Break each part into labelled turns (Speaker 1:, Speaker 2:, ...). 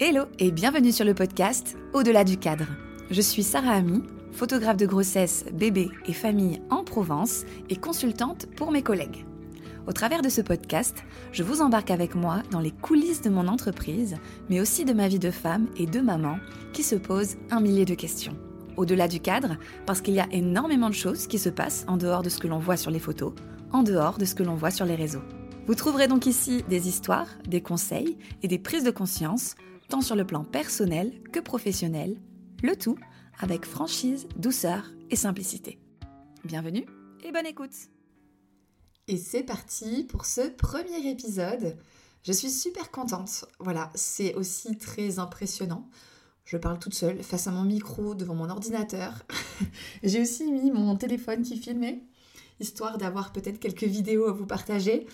Speaker 1: Hello et bienvenue sur le podcast Au-delà du cadre. Je suis Sarah Ami, photographe de grossesse, bébé et famille en Provence et consultante pour mes collègues. Au travers de ce podcast, je vous embarque avec moi dans les coulisses de mon entreprise, mais aussi de ma vie de femme et de maman qui se pose un millier de questions. Au-delà du cadre, parce qu'il y a énormément de choses qui se passent en dehors de ce que l'on voit sur les photos, en dehors de ce que l'on voit sur les réseaux. Vous trouverez donc ici des histoires, des conseils et des prises de conscience tant sur le plan personnel que professionnel, le tout avec franchise, douceur et simplicité. Bienvenue et bonne écoute
Speaker 2: Et c'est parti pour ce premier épisode. Je suis super contente. Voilà, c'est aussi très impressionnant. Je parle toute seule face à mon micro devant mon ordinateur. J'ai aussi mis mon téléphone qui filmait, histoire d'avoir peut-être quelques vidéos à vous partager.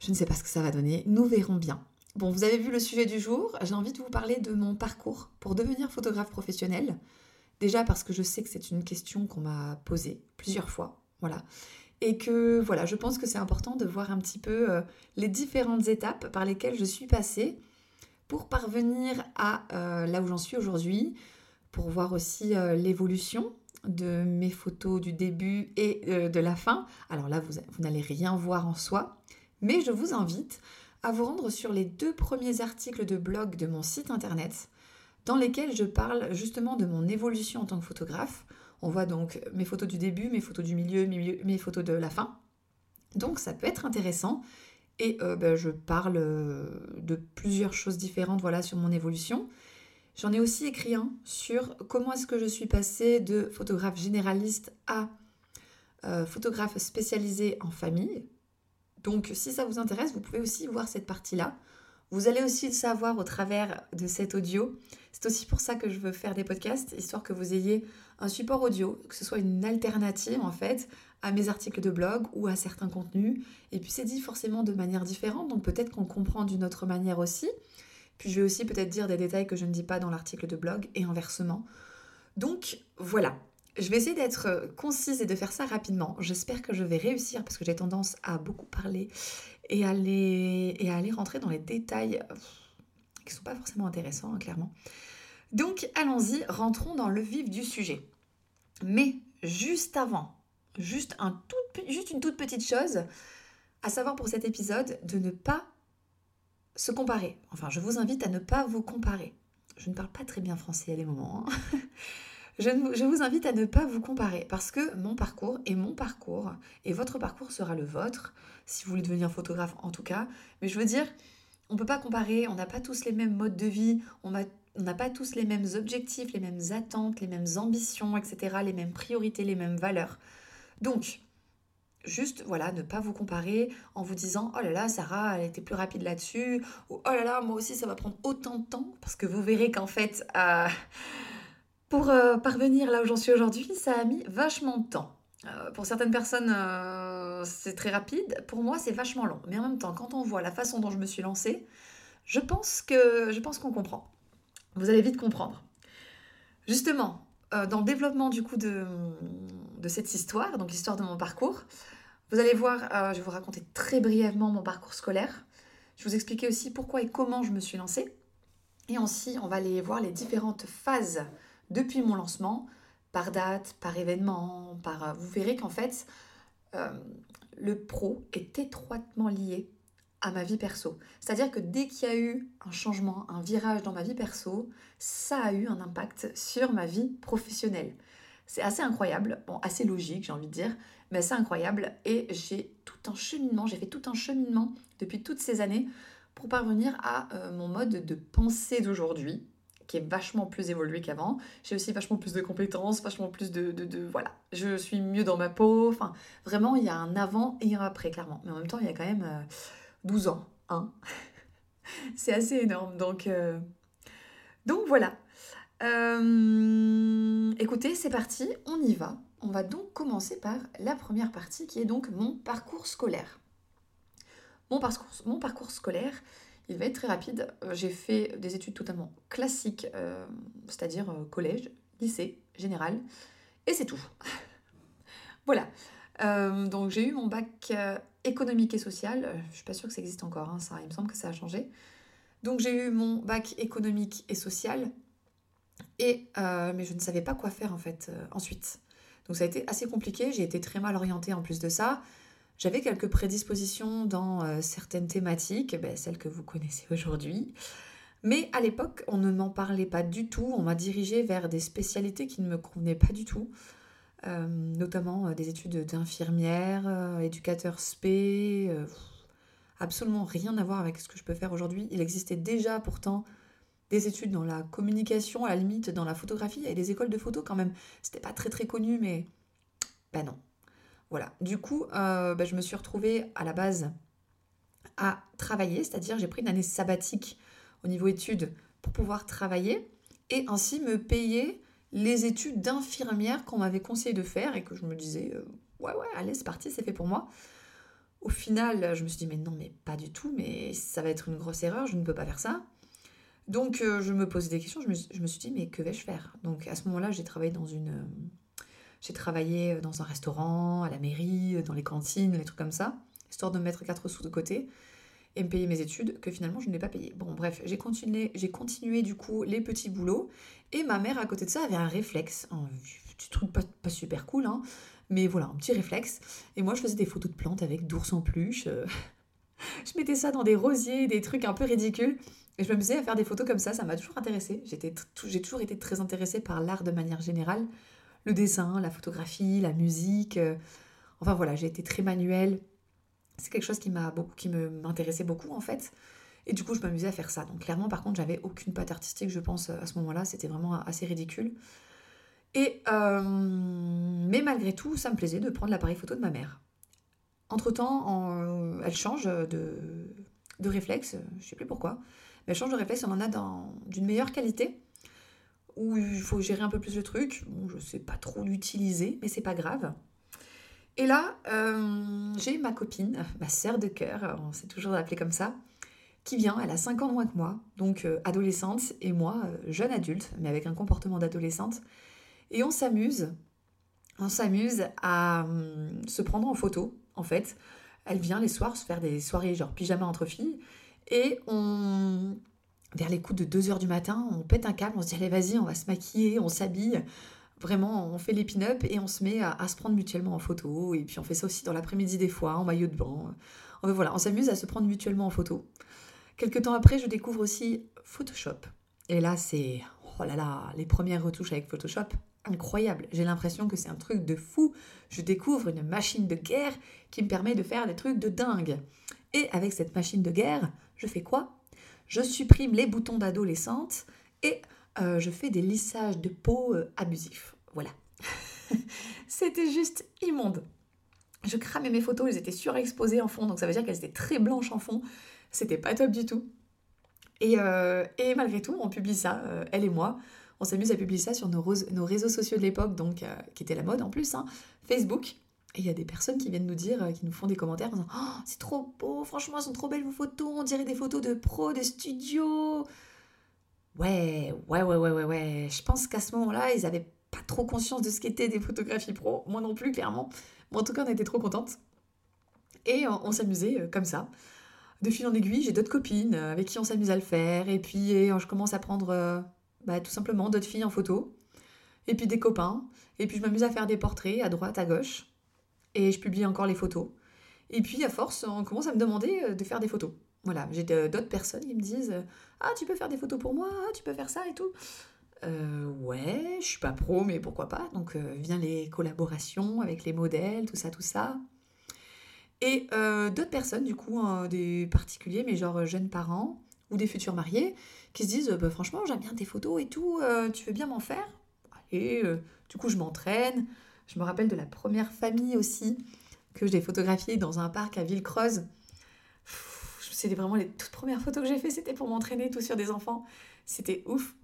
Speaker 2: Je ne sais pas ce que ça va donner, nous verrons bien. Bon, vous avez vu le sujet du jour, j'ai envie de vous parler de mon parcours pour devenir photographe professionnel. Déjà parce que je sais que c'est une question qu'on m'a posée plusieurs fois, voilà. Et que voilà, je pense que c'est important de voir un petit peu euh, les différentes étapes par lesquelles je suis passée pour parvenir à euh, là où j'en suis aujourd'hui, pour voir aussi euh, l'évolution de mes photos du début et de la fin. Alors là, vous, vous n'allez rien voir en soi, mais je vous invite à vous rendre sur les deux premiers articles de blog de mon site internet dans lesquels je parle justement de mon évolution en tant que photographe. On voit donc mes photos du début, mes photos du milieu, mes, photos de la fin. Donc ça peut être intéressant. Et euh, ben, je parle euh, de plusieurs choses différentes voilà, sur mon évolution. J'en ai aussi écrit un sur comment est-ce que je suis passée de photographe généraliste à euh, photographe spécialisé en famille. Donc si ça vous intéresse, vous pouvez aussi voir cette partie-là. Vous allez aussi le savoir au travers de cet audio. C'est aussi pour ça que je veux faire des podcasts, histoire que vous ayez un support audio, que ce soit une alternative en fait à mes articles de blog ou à certains contenus. Et puis c'est dit forcément de manière différente, donc peut-être qu'on comprend d'une autre manière aussi. Puis je vais aussi peut-être dire des détails que je ne dis pas dans l'article de blog et inversement. Donc voilà, je vais essayer d'être euh, concise et de faire ça rapidement. J'espère que je vais réussir parce que j'ai tendance à beaucoup parler et à aller, et aller rentrer dans les détails euh, qui ne sont pas forcément intéressants, hein, clairement. Donc allons-y, rentrons dans le vif du sujet. Mais juste avant, juste, un tout, juste une toute petite chose, à savoir pour cet épisode, de ne pas se comparer. Enfin, je vous invite à ne pas vous comparer. Je ne parle pas très bien français à les moments. Hein. Je, vous invite à ne pas vous comparer parce que mon parcours est mon parcours et votre parcours sera le vôtre, si vous voulez devenir photographe en tout cas. Mais je veux dire, on ne peut pas comparer, on n'a pas tous les mêmes modes de vie, on n'a pas tous les mêmes objectifs, les mêmes attentes, les mêmes ambitions, etc., les mêmes priorités, les mêmes valeurs. Donc, juste voilà, ne pas vous comparer en vous disant oh là là, Sarah, elle était plus rapide là-dessus, ou oh là là, moi aussi ça va prendre autant de temps, parce que vous verrez qu'en fait, euh, pour euh, parvenir là où j'en suis aujourd'hui, ça a mis vachement de temps. Euh, pour certaines personnes, euh, c'est très rapide. Pour moi, c'est vachement long. Mais en même temps, quand on voit la façon dont je me suis lancée, je pense que je pense qu'on comprend. Vous allez vite comprendre. Justement, dans le développement du coup de, cette histoire, donc l'histoire de mon parcours, vous allez voir, je vais vous raconter très brièvement mon parcours scolaire. Je vais vous expliquer aussi pourquoi et comment je me suis lancée. Et aussi, on va aller voir les différentes phases depuis mon lancement, par date, par événement, par... Euh, vous verrez qu'en fait, euh, le pro est étroitement lié à ma vie perso. C'est-à-dire que dès qu'il y a eu un changement, un virage dans ma vie perso, ça a eu un impact sur ma vie professionnelle. C'est assez incroyable, bon, assez logique, j'ai envie de dire, mais assez incroyable. Et j'ai tout un cheminement, j'ai fait tout un cheminement depuis toutes ces années pour parvenir à euh, mon mode de pensée d'aujourd'hui, qui est vachement plus évolué qu'avant. J'ai aussi vachement plus de compétences, vachement plus de, de, Voilà, je suis mieux dans ma peau. Enfin, vraiment, il y a un avant et un après, clairement. Mais en même temps, il y a quand même 12 euh, ans. Hein C'est assez énorme. Donc, euh, donc voilà. Euh, écoutez, c'est parti, on y va. On va donc commencer par la première partie qui est donc mon parcours scolaire. Mon parcours, mon parcours scolaire, il va être très rapide. Euh, j'ai fait des études totalement classiques, euh, c'est-à-dire euh, collège, lycée, général, et c'est tout. voilà. donc j'ai eu mon bac économique et social. je suis pas sûre que ça existe encore, hein, ça. Il me semble que ça a changé. Donc j'ai eu mon bac économique et social, et, mais je ne savais pas quoi faire en fait ensuite. Donc ça a été assez compliqué, j'ai été très mal orientée en plus de ça. J'avais quelques prédispositions dans euh, certaines thématiques, ben, celles que vous connaissez aujourd'hui. Mais à l'époque, on ne m'en parlait pas du tout. On m'a dirigée vers des spécialités qui ne me convenaient pas du tout. notamment des études d'infirmière, éducateur spé, absolument rien à voir avec ce que je peux faire aujourd'hui. Il existait déjà pourtant des études dans la communication, à la limite dans la photographie, et des écoles de photo quand même. C'était pas très très connu, mais ben non. Voilà. Du coup, euh, ben, je me suis retrouvée à la base à travailler, c'est-à-dire j'ai pris une année sabbatique au niveau études pour pouvoir travailler et ainsi me payer les études d'infirmière qu'on m'avait conseillé de faire et que je me disais euh, ouais ouais allez c'est parti c'est fait pour moi au final, je me suis dit, mais non, mais pas du tout, mais ça va être une grosse erreur, je ne peux pas faire ça. Donc, euh, je me posais des questions, je me, suis dit, mais que vais-je faire? Donc, à ce moment-là, j'ai travaillé dans une. Euh, j'ai travaillé dans un restaurant, à la mairie, dans les cantines, les trucs comme ça, histoire de me mettre quatre sous de côté et me payer mes études que finalement je ne l'ai pas payé. Bon bref, j'ai continué, j'ai continué du coup les petits boulots et ma mère à côté de ça avait un réflexe, un petit truc pas, pas super cool, hein, mais voilà, un petit réflexe. Et moi, je faisais des photos de plantes avec d'ours en peluche. Euh. je mettais ça dans des rosiers, des trucs un peu ridicules. Et je me à faire des photos comme ça, ça m'a toujours intéressée. J'ai toujours été très intéressée par l'art de manière générale. Le dessin, la photographie, la musique. Euh. Enfin voilà, j'ai été très manuelle. C'est quelque chose qui m'a beaucoup, qui m'intéressait beaucoup en fait. Et du coup, je m'amusais à faire ça. Donc clairement, par contre, j'avais aucune patte artistique, je pense, à ce moment-là. C'était vraiment assez ridicule. Et, euh, mais malgré tout, ça me plaisait de prendre l'appareil photo de ma mère. Entre-temps, elle change de, de réflexe, je ne sais plus pourquoi, mais elle change de réflexe, on en a d'une meilleure qualité, où il faut gérer un peu plus le truc. Bon, je ne sais pas trop l'utiliser, mais c'est pas grave. Et là, euh, j'ai ma copine, ma sœur de cœur, on s'est toujours appelé comme ça, qui vient, elle a 5 ans moins que moi, donc euh, adolescente, et moi, jeune adulte, mais avec un comportement d'adolescente. Et on s'amuse, on s'amuse à hum, se prendre en photo, en fait. Elle vient les soirs se faire des soirées genre pyjama entre filles. Et on, vers les coups de 2h du matin, on pète un câble, on se dit allez vas-y, on va se maquiller, on s'habille. Vraiment, on fait les pin-up et on se met à, se prendre mutuellement en photo. Et puis on fait ça aussi dans l'après-midi des fois, en maillot de bain. Enfin, voilà, on s'amuse à se prendre mutuellement en photo. Quelques temps après, je découvre aussi Photoshop. Et là, c'est, oh là là, les premières retouches avec Photoshop, incroyable. J'ai l'impression que c'est un truc de fou. Je découvre une machine de guerre qui me permet de faire des trucs de dingue. Et avec cette machine de guerre, je fais quoi? Je supprime les boutons d'adolescente et euh, je fais des lissages de peau euh, abusifs. Voilà. C'était juste immonde. Je cramais mes photos, elles étaient surexposées en fond, donc ça veut dire qu'elles étaient très blanches en fond. C'était pas top du tout. Et, euh, malgré tout, on publie ça, elle et moi on s'amuse à publier ça sur nos, réseaux sociaux de l'époque, donc qui était la mode en plus, hein, Facebook. Et il y a des personnes qui viennent nous dire, euh, qui nous font des commentaires en disant oh, c'est trop beau, franchement, elles sont trop belles vos photos, on dirait des photos de pro, de studio. Ouais, ouais, ouais, ouais, ouais, ouais. Je pense qu'à ce moment-là, ils avaient pas trop conscience de ce qu'étaient des photographies pro. Moi non plus, clairement. Mais en tout cas, on était trop contentes. Et on, s'amusait euh, comme ça. De fil en aiguille, j'ai d'autres copines avec qui on s'amuse à le faire. Et puis, je commence à prendre bah, tout simplement d'autres filles en photo, et puis des copains, et puis je m'amuse à faire des portraits à droite, à gauche, et je publie encore les photos. Et puis à force, on commence à me demander euh, de faire des photos. Voilà, j'ai d'autres personnes qui me disent Ah, tu peux faire des photos pour moi, ah, tu peux faire ça et tout. Euh, ouais, je suis pas pro, mais pourquoi pas. Donc euh, vient les collaborations avec les modèles, tout ça, tout ça. Et d'autres personnes, du coup, hein, des particuliers, mais genre jeunes parents ou des futurs mariés, qui se disent bah, franchement j'aime bien tes photos et tout, euh, tu veux bien m'en faire? Euh, du coup je m'entraîne. Je me rappelle de la première famille aussi que j'ai photographiée dans un parc à Villecreuse. C'était vraiment les toutes premières photos que j'ai fait, c'était pour m'entraîner tout sur des enfants. C'était ouf.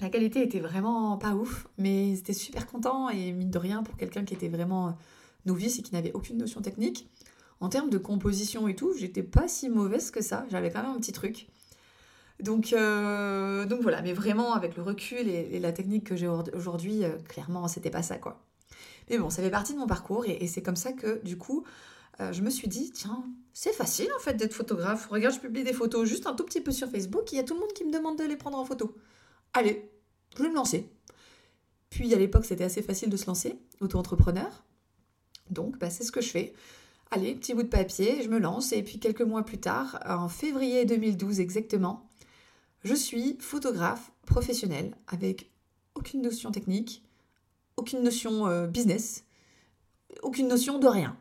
Speaker 2: La qualité était vraiment pas ouf, mais c'était super content et mine de rien pour quelqu'un qui était vraiment novice et qui n'avait aucune notion technique. En termes de composition et tout, j'étais pas si mauvaise que ça. J'avais quand même un petit truc. Donc, euh, voilà, mais vraiment avec le recul et, la technique que j'ai aujourd'hui, euh, clairement, c'était pas ça quoi. Mais bon, ça fait partie de mon parcours et, c'est comme ça que du coup, euh, je me suis dit, tiens, c'est facile en fait d'être photographe. Regarde, je publie des photos juste un tout petit peu sur Facebook, il y a tout le monde qui me demande de les prendre en photo. Allez, je vais me lancer. Puis à l'époque, c'était assez facile de se lancer, auto-entrepreneur. Donc, bah, c'est ce que je fais. Allez, petit bout de papier, je me lance. Et puis quelques mois plus tard, en février 2012 exactement, je suis photographe professionnel avec aucune notion technique, aucune notion euh, business, aucune notion de rien.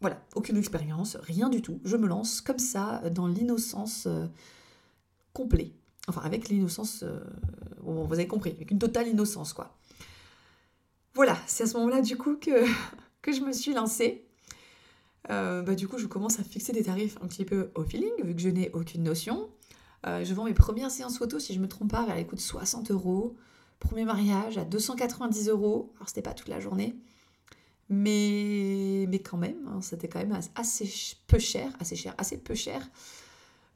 Speaker 2: Voilà, aucune expérience, rien du tout. Je me lance comme ça dans l'innocence euh, complète. Enfin, avec l'innocence, euh, vous avez compris, avec une totale innocence, quoi. Voilà, c'est à ce moment-là, du coup, que, je me suis lancée. Euh, bah, du coup, je commence à fixer des tarifs un petit peu au feeling, vu que je n'ai aucune notion. Euh, je vends mes premières séances photo, si je ne me trompe pas, vers les coûts de 60 euros. Premier mariage à 290 euros. Alors, c'était pas toute la journée. Mais, quand même, hein, c'était quand même assez peu cher, assez cher, assez peu cher.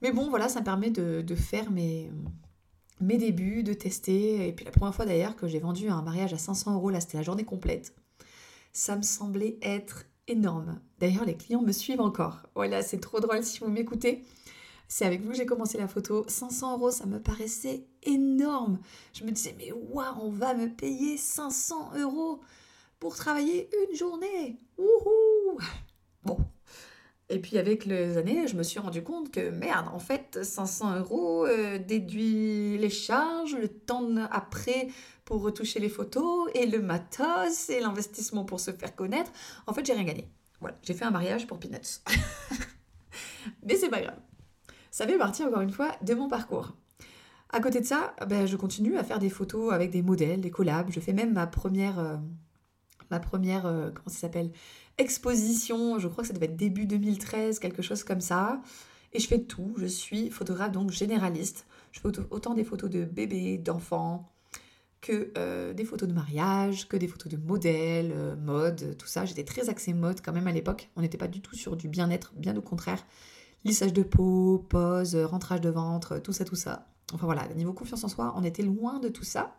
Speaker 2: Mais bon, voilà, ça me permet de, de faire mes, mes débuts, de tester. Et puis la première fois d'ailleurs que j'ai vendu un mariage à 500 euros, là c'était la journée complète. Ça me semblait être énorme. D'ailleurs, les clients me suivent encore. Voilà, c'est trop drôle si vous m'écoutez. C'est avec vous que j'ai commencé la photo. 500 euros, ça me paraissait énorme. Je me disais, mais waouh, on va me payer 500 euros pour travailler une journée. Wouhou Bon, et puis avec les années, je me suis rendu compte que merde, en fait, 500 euros euh, déduit les charges, le temps après pour retoucher les photos, et le matos, et l'investissement pour se faire connaître. En fait, j'ai rien gagné. Voilà, j'ai fait un mariage pour Peanuts. Mais c'est pas grave. Ça fait partie, encore une fois, de mon parcours. À côté de ça, ben, je continue à faire des photos avec des modèles, des collabs. Je fais même ma première, euh, ma première, euh, comment ça s'appelle, exposition, je crois que ça devait être début 2013, quelque chose comme ça. Et je fais tout, je suis photographe donc généraliste. Je fais autant des photos de bébés, d'enfants, que euh, des photos de mariage, que des photos de modèles, mode, tout ça. J'étais très axée mode quand même à l'époque. On n'était pas du tout sur du bien-être, bien au contraire. Lissage de peau, pose, rentrage de ventre, tout ça, tout ça. Enfin voilà, niveau confiance en soi, on était loin de tout ça.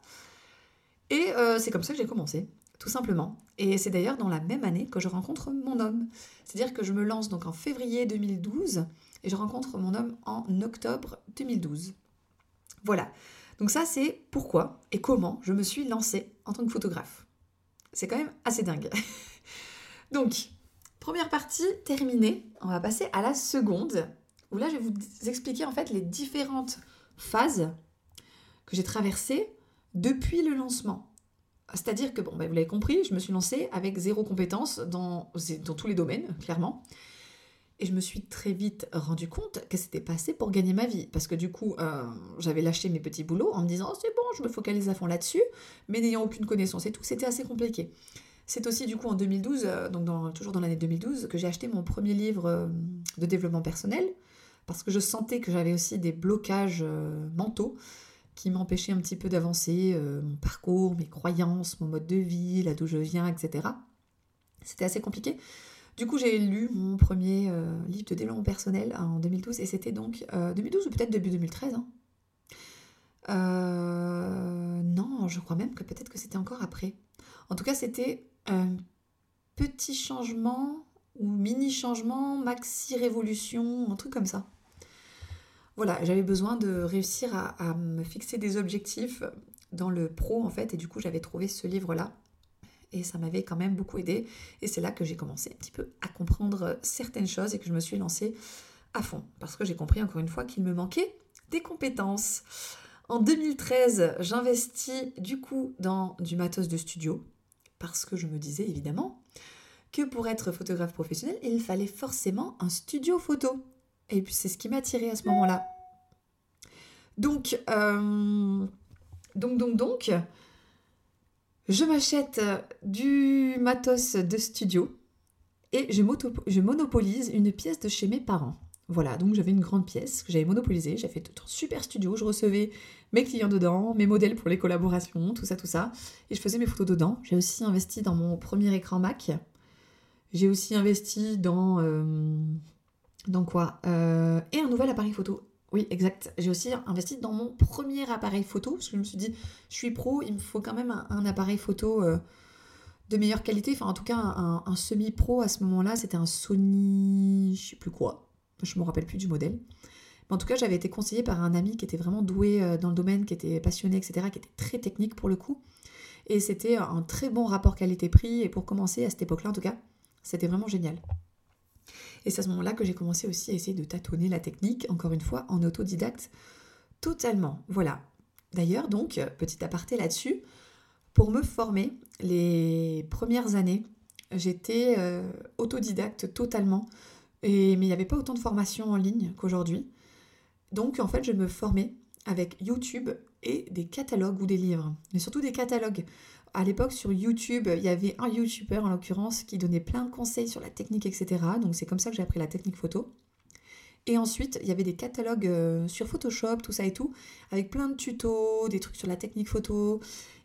Speaker 2: Et euh, c'est comme ça que j'ai commencé tout simplement. Et c'est d'ailleurs dans la même année que je rencontre mon homme. C'est-à-dire que je me lance donc en février 2012 et je rencontre mon homme en octobre 2012. Voilà. Donc ça, c'est pourquoi et comment je me suis lancée en tant que photographe. C'est quand même assez dingue. donc, première partie terminée. On va passer à la seconde, où là, je vais vous expliquer en fait les différentes phases que j'ai traversées depuis le lancement. C'est-à-dire que, bon, bah, vous l'avez compris, je me suis lancée avec zéro compétence dans, tous les domaines, clairement. Et je me suis très vite rendu compte que c'était pas assez pour gagner ma vie. Parce que du coup, euh, j'avais lâché mes petits boulots en me disant, oh, c'est bon, je me focalise à fond là-dessus, mais n'ayant aucune connaissance et tout, c'était assez compliqué. C'est aussi du coup en 2012, euh, donc toujours dans l'année 2012, que j'ai acheté mon premier livre euh, de développement personnel, parce que je sentais que j'avais aussi des blocages mentaux qui m'empêchait un petit peu d'avancer euh, mon parcours, mes croyances, mon mode de vie, là d'où je viens, etc. C'était assez compliqué. Du coup, j'ai lu mon premier euh, livre de développement personnel en 2012 et c'était donc 2012 euh, ou peut-être début 2013. Hein. non, je crois même que peut-être que c'était encore après. En tout cas, c'était un petit changement ou mini changement, maxi révolution, un truc comme ça voilà, j'avais besoin de réussir à, me fixer des objectifs dans le pro en fait, et du coup j'avais trouvé ce livre-là. Et ça m'avait quand même beaucoup aidé. Et c'est là que j'ai commencé un petit peu à comprendre certaines choses et que je me suis lancée à fond. Parce que j'ai compris encore une fois qu'il me manquait des compétences. En 2013, j'investis du coup dans du matos de studio. Parce que je me disais évidemment que pour être photographe professionnel, il fallait forcément un studio photo. Et puis c'est ce qui m'a attiré à ce moment-là. Donc, euh, donc, donc, donc, je m'achète du matos de studio et je monopolise une pièce de chez mes parents. Voilà, donc j'avais une grande pièce que j'avais monopolisée, j'ai fait un super studio, je recevais mes clients dedans, mes modèles pour les collaborations, tout ça, tout ça, et je faisais mes photos dedans. J'ai aussi investi dans mon premier écran Mac, j'ai aussi investi dans euh, donc quoi euh, Et un nouvel appareil photo. Oui, exact. J'ai aussi investi dans mon premier appareil photo, parce que je me suis dit, je suis pro, il me faut quand même un, appareil photo euh, de meilleure qualité, enfin en tout cas un, semi-pro à ce moment-là, c'était un Sony, je sais plus quoi, je me rappelle plus du modèle. Mais en tout cas, j'avais été conseillée par un ami qui était vraiment doué euh, dans le domaine, qui était passionné, etc., qui était très technique pour le coup. Et c'était un très bon rapport qualité-prix, et pour commencer à cette époque-là en tout cas, c'était vraiment génial. Et c'est à ce moment-là que j'ai commencé aussi à essayer de tâtonner la technique, encore une fois, en autodidacte, totalement. Voilà. D'ailleurs, donc, petit aparté là-dessus, pour me former, les premières années, j'étais euh, autodidacte totalement, et, mais il n'y avait pas autant de formations en ligne qu'aujourd'hui. Donc, en fait, je me formais avec YouTube et des catalogues ou des livres, mais surtout des catalogues à l'époque sur YouTube, il y avait un YouTuber en l'occurrence qui donnait plein de conseils sur la technique, etc. Donc c'est comme ça que j'ai appris la technique photo. Et ensuite, il y avait des catalogues euh, sur Photoshop, tout ça et tout, avec plein de tutos, des trucs sur la technique photo.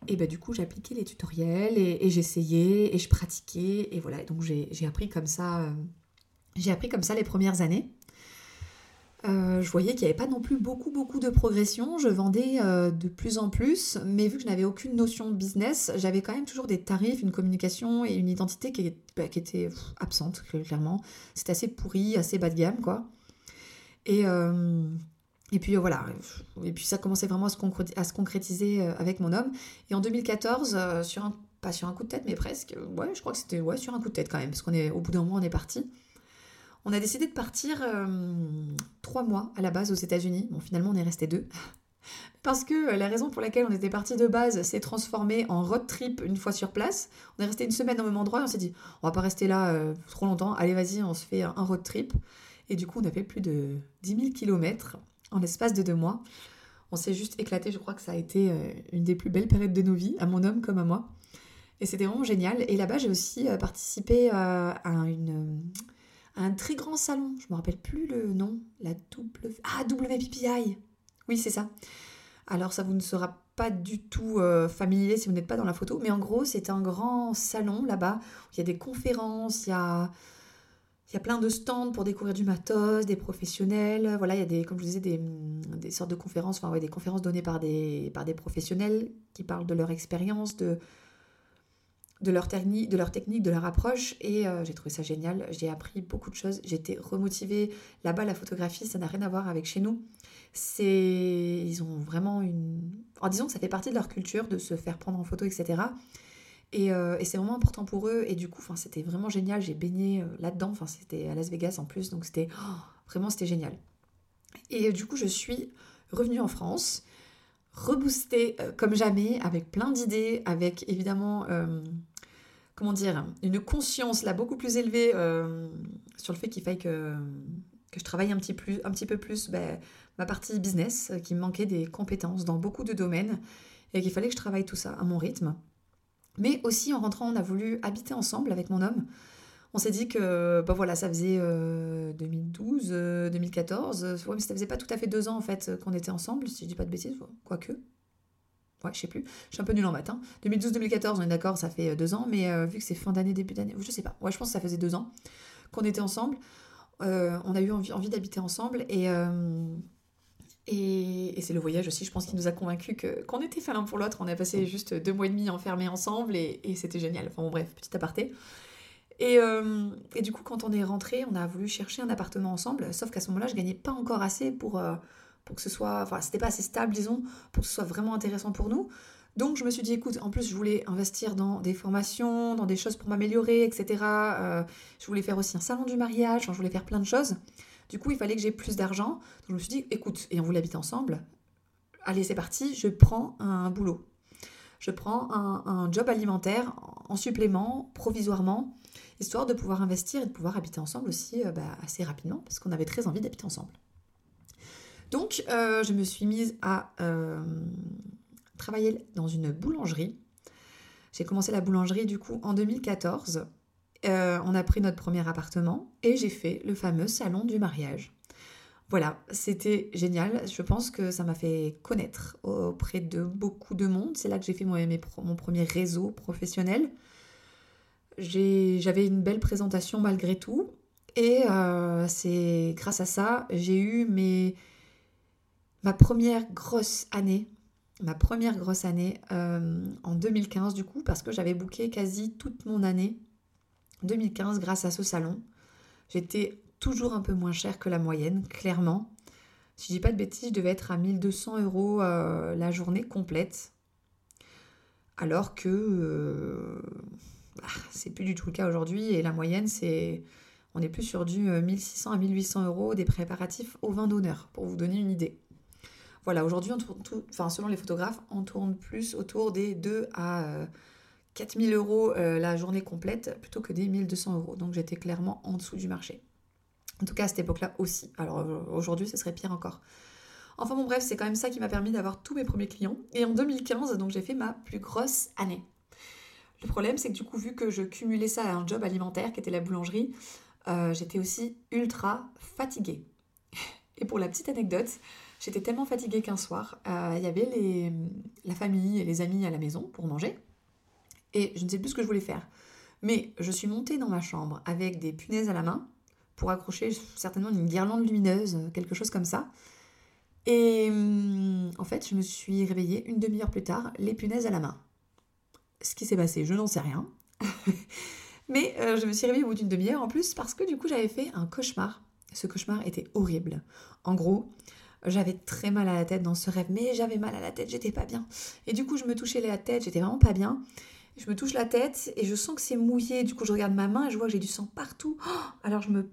Speaker 2: Et bah du coup, j'appliquais les tutoriels et, j'essayais et je pratiquais. Et voilà, donc j'ai appris comme ça. J'ai appris comme ça les premières années. Euh, je voyais qu'il n'y avait pas non plus beaucoup beaucoup de progression, je vendais euh, de plus en plus, mais vu que je n'avais aucune notion de business, j'avais quand même toujours des tarifs, une communication et une identité qui, bah, étaient absentes, clairement. C'était assez pourri, assez bas de gamme, quoi. Et, euh, et puis voilà, et puis ça commençait vraiment à se, concrétiser avec mon homme. Et en 2014, sur un, pas sur un coup de tête, mais presque, ouais, je crois que c'était ouais, sur un coup de tête quand même, parce qu'on est au bout d'un mois, on est parti. On a décidé de partir euh, trois mois à la base aux États-Unis. Bon, finalement, on est resté deux. Parce que euh, la raison pour laquelle on était parti de base s'est transformée en road trip une fois sur place. On est resté une semaine au même endroit et on s'est dit, on va pas rester là euh, trop longtemps. Allez, vas-y, on se fait un road trip. Et du coup, on a fait plus de 10 000 km en l'espace de deux mois. On s'est juste éclaté. Je crois que ça a été une des plus belles périodes de nos vies, à mon homme comme à moi. Et c'était vraiment génial. Et là-bas, j'ai aussi participé à une un très grand salon, je me rappelle plus le nom, la double... Ah, WPPI Oui, c'est ça. Alors ça vous ne sera pas du tout euh, familier si vous n'êtes pas dans la photo, mais en gros c'est un grand salon là-bas, il y a des conférences, il y a, plein de stands pour découvrir du matos, des professionnels, voilà, il y a des, comme je disais, des, des sortes de conférences, enfin ouais, des conférences données par des, par des professionnels qui parlent de leur expérience, de, de leur, technique, de leur approche et euh, j'ai trouvé ça génial. J'ai appris beaucoup de choses. J'étais remotivée. Là-bas, la photographie, ça n'a rien à voir avec chez nous. C'est, ils ont vraiment une, en disant que ça fait partie de leur culture de se faire prendre en photo, etc. Euh, et, c'est vraiment important pour eux. Et du coup, c'était vraiment génial. J'ai baigné euh, là-dedans. Enfin, c'était à Las Vegas en plus, donc c'était oh, vraiment c'était génial. Et du coup, je suis revenue en France reboosté euh, comme jamais, avec plein d'idées, avec évidemment, euh, comment dire, une conscience là beaucoup plus élevée euh, sur le fait qu'il faille que, que je travaille un petit, plus, un petit peu plus ben, ma partie business, qui me manquait des compétences dans beaucoup de domaines, et qu'il fallait que je travaille tout ça à mon rythme. Mais aussi en rentrant, on a voulu habiter ensemble avec mon homme on s'est dit que bah voilà, ça faisait 2012, euh, 2014, euh, ouais, mais ça faisait pas tout à fait deux ans en fait qu'on était ensemble, si je dis pas de bêtises, quoique. Ouais, je sais plus. Je suis un peu nulle en matin. 2012-2014, on est d'accord, ça fait deux ans, mais vu que c'est fin d'année, début d'année, je sais pas. Ouais, je pense que ça faisait deux ans qu'on était ensemble. on a eu envie, envie d'habiter ensemble et, et, c'est le voyage aussi, je pense, qui nous a convaincus qu'on était fait l'un pour l'autre. On a passé juste deux mois et demi enfermés ensemble et, et c'était génial. Enfin bon, bref, petit aparté. Euh, et, du coup, quand on est rentré, on a voulu chercher un appartement ensemble, sauf qu'à ce moment-là, je gagnais pas encore assez pour, euh, pour que ce soit. Enfin, c'était pas assez stable, disons, pour que ce soit vraiment intéressant pour nous. Donc, je me suis dit, écoute, en plus, je voulais investir dans des formations, dans des choses pour m'améliorer, etc. Euh, je voulais faire aussi un salon du mariage, je voulais faire plein de choses. Du coup, il fallait que j'ai plus d'argent. Donc, je me suis dit, écoute, et on voulait habiter ensemble. Allez, c'est parti, je prends un boulot. Je prends un, job alimentaire en supplément, provisoirement histoire de pouvoir investir et de pouvoir habiter ensemble aussi euh, bah, assez rapidement, parce qu'on avait très envie d'habiter ensemble. Donc, euh, je me suis mise à euh, travailler dans une boulangerie. J'ai commencé la boulangerie du coup en 2014. on a pris notre premier appartement et j'ai fait le fameux salon du mariage. Voilà, c'était génial. Je pense que ça m'a fait connaître auprès de beaucoup de monde. C'est là que j'ai fait mon, premier réseau professionnel j'avais une belle présentation malgré tout. Et euh, c'est grâce à ça, j'ai eu ma première grosse année ma première grosse année en 2015 du coup, parce que j'avais booké quasi toute mon année 2015 grâce à ce salon. J'étais toujours un peu moins cher que la moyenne, clairement. Si je dis pas de bêtises, je devais être à 1200 euros la journée complète. Alors que euh, bah, c'est plus du tout le cas aujourd'hui et la moyenne c'est on est plus sur du 1600 euh, à 1800 euros des préparatifs au vin d'honneur pour vous donner une idée. Voilà, aujourd'hui, enfin, selon les photographes, on tourne plus autour des 2 à 4000 euh, euros la journée complète plutôt que des 1200 euros. Donc j'étais clairement en dessous du marché. En tout cas, à cette époque-là aussi. Alors aujourd'hui, ce serait pire encore. Enfin bon bref, c'est quand même ça qui m'a permis d'avoir tous mes premiers clients. Et en 2015, donc j'ai fait ma plus grosse année. Le problème, c'est que du coup, vu que je cumulais ça à un job alimentaire qui était la boulangerie, euh, j'étais aussi ultra fatiguée. Et pour la petite anecdote, j'étais tellement fatiguée qu'un soir, euh, il y avait les, la famille et les amis à la maison pour manger. Et je ne sais plus ce que je voulais faire. Mais je suis montée dans ma chambre avec des punaises à la main pour accrocher certainement une guirlande lumineuse, quelque chose comme ça. Et hum, en fait, je me suis réveillée une demi-heure plus tard, les punaises à la main. Ce qui s'est passé, je n'en sais rien. Mais euh, je me suis réveillée au bout d'une demi-heure en plus parce que du coup, j'avais fait un cauchemar. Ce cauchemar était horrible. En gros, j'avais très mal à la tête dans ce rêve, mais j'avais mal à la tête, j'étais pas bien. Et du coup, je me touchais la tête, j'étais vraiment pas bien. Je me touche la tête et je sens que c'est mouillé. Du coup, je regarde ma main et je vois que j'ai du sang partout. Oh, alors, je me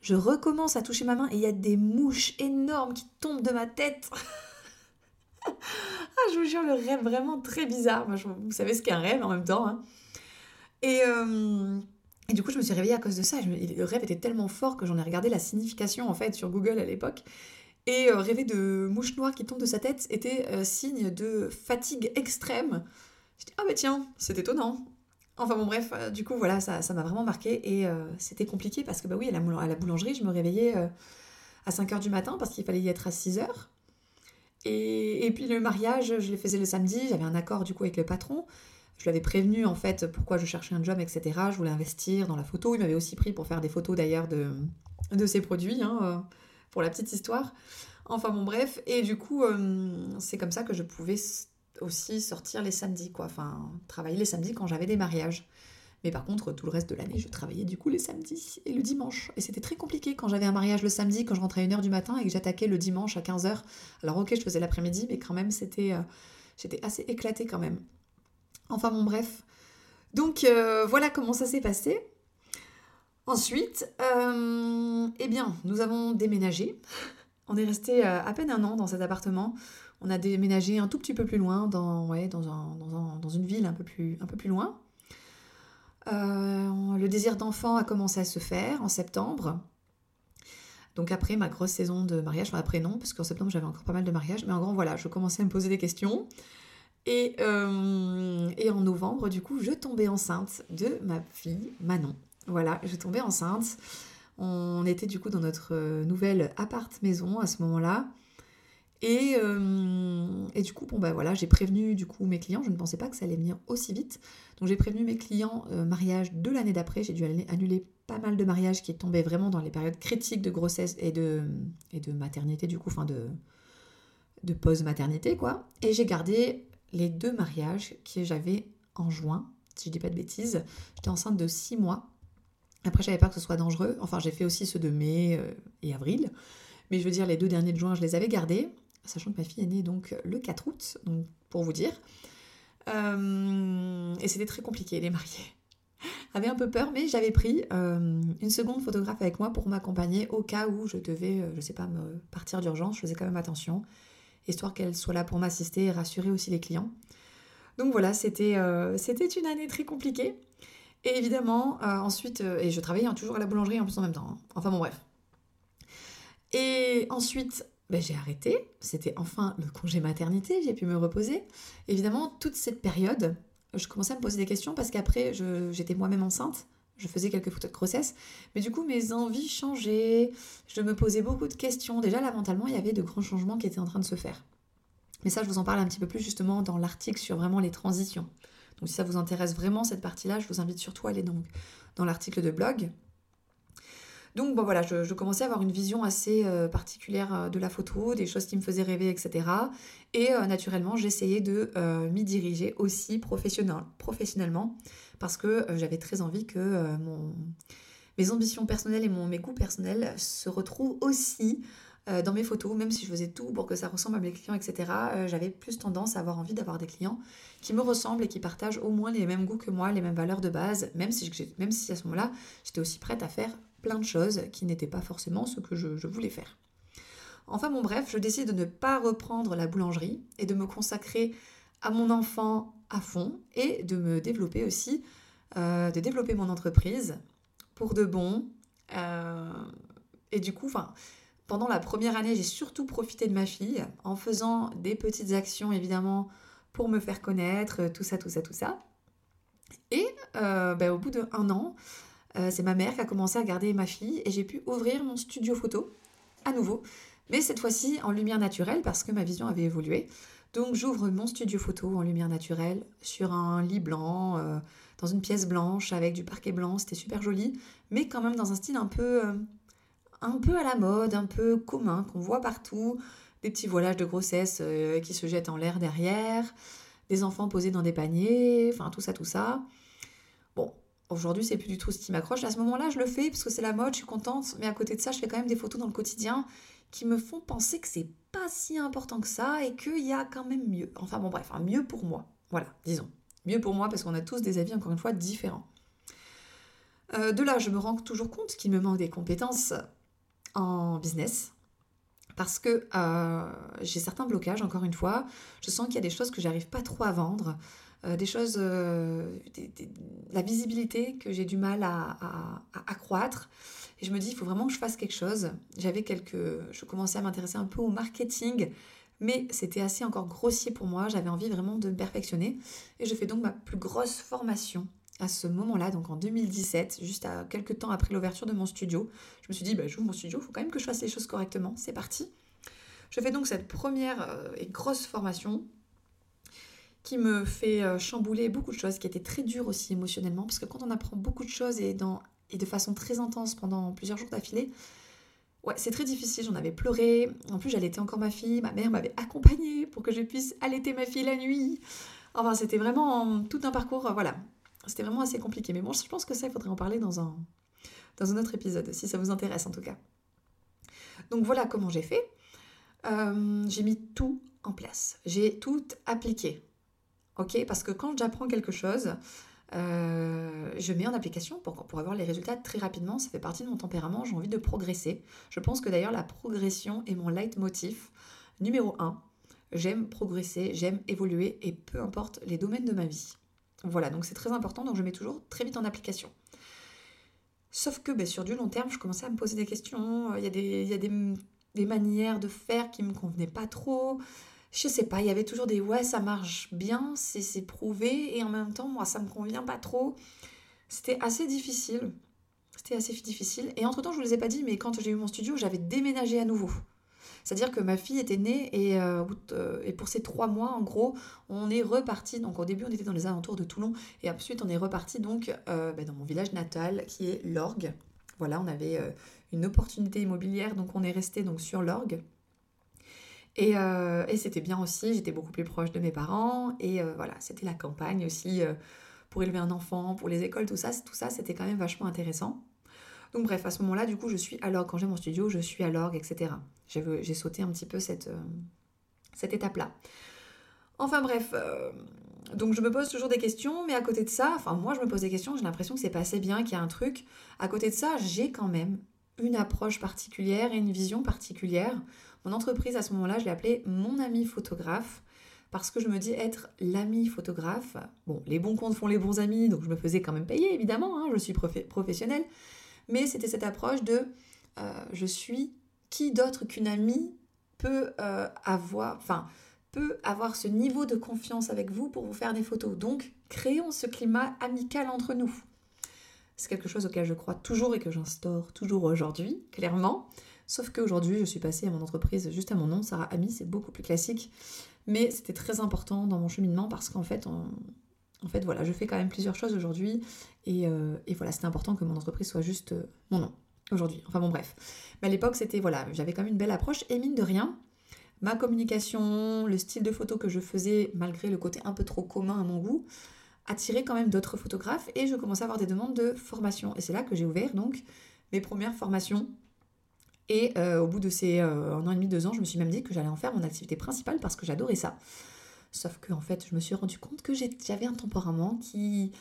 Speaker 2: je recommence à toucher ma main et il y a des mouches énormes qui tombent de ma tête. ah, je vous jure, le rêve vraiment très bizarre. Vous savez ce qu'est un rêve en même temps. Hein. Et, euh, et, du coup, je me suis réveillée à cause de ça. le rêve était tellement fort que j'en ai regardé la signification en fait sur Google à l'époque. Et euh, rêver de mouches noires qui tombent de sa tête était euh, signe de fatigue extrême. Je dis, ah bah tiens, c'est étonnant. Enfin bon bref, euh, du coup voilà, ça, m'a vraiment marqué et euh, c'était compliqué parce que bah oui, à la, boulangerie, je me réveillais euh, à 5h du matin parce qu'il fallait y être à 6h. Et, et, puis le mariage, je le faisais le samedi, j'avais un accord du coup avec le patron. Je l'avais prévenu en fait pourquoi je cherchais un job, etc. Je voulais investir dans la photo. Il m'avait aussi pris pour faire des photos d'ailleurs de, de ses produits, hein, pour la petite histoire. Enfin bon bref, et du coup c'est comme ça que je pouvais aussi sortir les samedis, quoi. Enfin, travailler les samedis quand j'avais des mariages. Mais par contre, tout le reste de l'année, je travaillais du coup les samedis et le dimanche. Et c'était très compliqué quand j'avais un mariage le samedi, quand je rentrais à 1h du matin et que j'attaquais le dimanche à 15h. Alors ok, je faisais l'après-midi, mais quand même, c'était euh, assez éclatée quand même. Enfin bon, bref. Donc euh, voilà comment ça s'est passé. Ensuite, euh, eh bien, nous avons déménagé. On est resté à peine un an dans cet appartement. On a déménagé un tout petit peu plus loin, dans, une ville un peu plus, loin. Euh, le désir d'enfant a commencé à se faire en septembre. Donc après ma grosse saison de mariage, enfin après non, parce qu'en septembre j'avais encore pas mal de mariages, mais en gros voilà, je commençais à me poser des questions. Et, euh, et en novembre, du coup, je tombais enceinte de ma fille Manon. Voilà, je tombais enceinte. On était du coup dans notre nouvelle appart-maison à ce moment-là. Euh, et, du coup, bon bah voilà, j'ai prévenu du coup mes clients. Je ne pensais pas que ça allait venir aussi vite. Donc j'ai prévenu mes clients euh, mariage de l'année d'après. J'ai dû annuler pas mal de mariages qui tombaient vraiment dans les périodes critiques de grossesse et de, et de maternité du coup, enfin de, de pause-maternité quoi. Et j'ai gardé les deux mariages que j'avais en juin, si je dis pas de bêtises. J'étais enceinte de 6 mois. Après, j'avais peur que ce soit dangereux. Enfin, j'ai fait aussi ceux de mai euh, et avril. Mais je veux dire, les deux derniers de juin, je les avais gardés sachant que ma fille est née donc le 4 août, donc pour vous dire. Euh, et c'était très compliqué, les mariés. J'avais un peu peur, mais j'avais pris euh, une seconde photographe avec moi pour m'accompagner au cas où je devais, euh, je sais pas, me partir d'urgence. Je faisais quand même attention, histoire qu'elle soit là pour m'assister et rassurer aussi les clients. Donc voilà, c'était une année très compliquée. Et évidemment, ensuite, et je travaillais toujours à la boulangerie en plus en même temps. Hein. Enfin bon, bref. Et ensuite, ben, j'ai arrêté. C'était enfin le congé maternité, j'ai pu me reposer. Évidemment, toute cette période, je commençais à me poser des questions parce qu'après, j'étais moi-même enceinte. Je faisais quelques photos de grossesse, mais du coup mes envies changeaient, je me posais beaucoup de questions. Déjà là mentalement il y avait de grands changements qui étaient en train de se faire. Mais ça je vous en parle un petit peu plus justement dans l'article sur vraiment les transitions. Donc si ça vous intéresse vraiment cette partie-là, je vous invite surtout à aller donc dans l'article de blog Donc bon, voilà, je, commençais à avoir une vision assez euh, particulière euh, de la photo, des choses qui me faisaient rêver, etc. Et euh, naturellement, j'essayais de m'y diriger aussi professionnellement parce que j'avais très envie que mon, mes ambitions personnelles et mon, mes goûts personnels se retrouvent aussi dans mes photos, même si je faisais tout pour que ça ressemble à mes clients, etc. j'avais plus tendance à avoir envie d'avoir des clients qui me ressemblent et qui partagent au moins les mêmes goûts que moi, les mêmes valeurs de base, même si, même si à ce moment-là, j'étais aussi prête à faire plein de choses qui n'étaient pas forcément ce que je, voulais faire. Enfin bon bref, je décide de ne pas reprendre la boulangerie et de me consacrer à mon enfant à fond et de me développer aussi, euh, de développer mon entreprise pour de bon. Euh, et du coup, pendant la première année, j'ai surtout profité de ma fille en faisant des petites actions évidemment pour me faire connaître, tout ça, tout ça, tout ça. Et euh, ben, au bout d'un an, euh, c'est ma mère qui a commencé à garder ma fille et j'ai pu ouvrir mon studio photo à nouveau, mais cette fois-ci en lumière naturelle parce que ma vision avait évolué. Donc j'ouvre mon studio photo en lumière naturelle sur un lit blanc, euh, dans une pièce blanche avec du parquet blanc, c'était super joli, mais quand même dans un style un peu, euh, un peu à la mode, un peu commun qu'on voit partout, des petits voilages de grossesse qui se jettent en l'air derrière, des enfants posés dans des paniers, enfin tout ça, tout ça. Bon, Aujourd'hui, c'est plus du tout ce qui m'accroche. À ce moment-là, je le fais parce que c'est la mode, je suis contente. Mais à côté de ça, je fais quand même des photos dans le quotidien qui me font penser que c'est pas si important que ça et qu'il y a quand même mieux. Enfin bon, bref, mieux pour moi. Voilà, disons. Mieux pour moi parce qu'on a tous des avis, encore une fois, différents. Euh, de là, je me rends toujours compte qu'il me manque des compétences en business. Parce que euh, j'ai certains blocages, encore une fois. Je sens qu'il y a des choses que j'arrive pas trop à vendre. Euh, des choses, euh, la visibilité que j'ai du mal à, accroître. Et je me dis, il faut vraiment que je fasse quelque chose. J'avais quelques, je commençais à m'intéresser un peu au marketing, mais c'était assez encore grossier pour moi. J'avais envie vraiment de me perfectionner. Et je fais donc ma plus grosse formation à ce moment-là, donc en 2017, juste à quelques temps après l'ouverture de mon studio. Je me suis dit, bah, j'ouvre mon studio, il faut quand même que je fasse les choses correctement. C'est parti. Je fais donc cette première euh, et grosse formation qui me fait euh, chambouler beaucoup de choses, qui était très dur aussi émotionnellement, parce que quand on apprend beaucoup de choses et, de façon très intense pendant plusieurs jours d'affilée, ouais, c'est très difficile, j'en avais pleuré, en plus j'allaitais encore ma fille, ma mère m'avait accompagnée pour que je puisse allaiter ma fille la nuit, enfin c'était vraiment tout un parcours, euh, voilà, c'était vraiment assez compliqué, mais bon, je pense que ça, il faudrait en parler dans un, dans un autre épisode, si ça vous intéresse en tout cas. Donc voilà comment j'ai fait. Euh, j'ai mis tout en place. J'ai tout appliqué ok Parce que quand j'apprends quelque chose, euh, je mets en application pour, pour avoir les résultats très rapidement. Ça fait partie de mon tempérament. J'ai envie de progresser. Je pense que d'ailleurs la progression est mon leitmotiv numéro un. J'aime progresser, j'aime évoluer et peu importe les domaines de ma vie. Voilà, donc c'est très important. Donc je mets toujours très vite en application. Sauf que ben, sur du long terme, je commençais à me poser des questions. Il y a des, il y a des, des manières de faire qui ne me convenaient pas trop je sais pas, il y avait toujours des ouais, ça marche bien, c'est prouvé, et en même temps, moi, ça me convient pas trop. C'était assez difficile. C'était assez difficile. Et entre-temps, je vous les ai pas dit, mais quand j'ai eu mon studio, j'avais déménagé à nouveau. C'est-à-dire que ma fille était née et, euh, euh, et, pour ces trois mois, en gros, on est reparti. Donc au début, on était dans les alentours de Toulon et ensuite, on est reparti donc euh, bah, dans mon village natal qui est l'Orgue. Voilà, on avait une opportunité immobilière, donc on est resté donc sur l'Orgue. Euh, et, c'était bien aussi, j'étais beaucoup plus proche de mes parents. Et euh, voilà, c'était la campagne aussi euh, pour élever un enfant, pour les écoles, tout ça. Tout ça, c'était quand même vachement intéressant. Donc bref, à ce moment-là, du coup, je suis à l'orgue. Quand j'ai mon studio, je suis à l'orgue, etc. J'ai sauté un petit peu cette, cette étape-là. Enfin bref, donc je me pose toujours des questions, mais à côté de ça, enfin moi je me pose des questions, j'ai l'impression que c'est pas assez bien, qu'il y a un truc. À côté de ça, j'ai quand même une approche particulière et une vision particulière mon entreprise, à ce moment-là, je l'ai appelée mon ami photographe parce que je me dis être l'ami photographe. Bon, les bons comptes font les bons amis, donc je me faisais quand même payer, évidemment, hein, je suis professionnelle. Mais c'était cette approche de euh, je suis qui d'autre qu'une amie peut euh, avoir, enfin, peut avoir ce niveau de confiance avec vous pour vous faire des photos. Donc, créons ce climat amical entre nous. C'est quelque chose auquel je crois toujours et que j'instaure toujours aujourd'hui, clairement. Sauf qu'aujourd'hui, je suis passée à mon entreprise juste à mon nom, Sarah Ami, c'est beaucoup plus classique. Mais c'était très important dans mon cheminement parce qu'en fait, voilà, je fais quand même plusieurs choses aujourd'hui. Et, euh, voilà, c'était important que mon entreprise soit juste euh, mon nom. aujourd'hui. Enfin bon, bref. Mais à l'époque, c'était, voilà, j'avais quand même une belle approche. Et mine de rien, ma communication, le style de photo que je faisais, malgré le côté un peu trop commun à mon goût, attirait quand même d'autres photographes et je commençais à avoir des demandes de formation. Et c'est là que j'ai ouvert donc mes premières formations. Et euh, au bout de ces euh, un an et demi, deux ans, je me suis même dit que j'allais en faire mon activité principale parce que j'adorais ça. Sauf que en fait, je me suis rendu compte que j'avais un tempérament qui,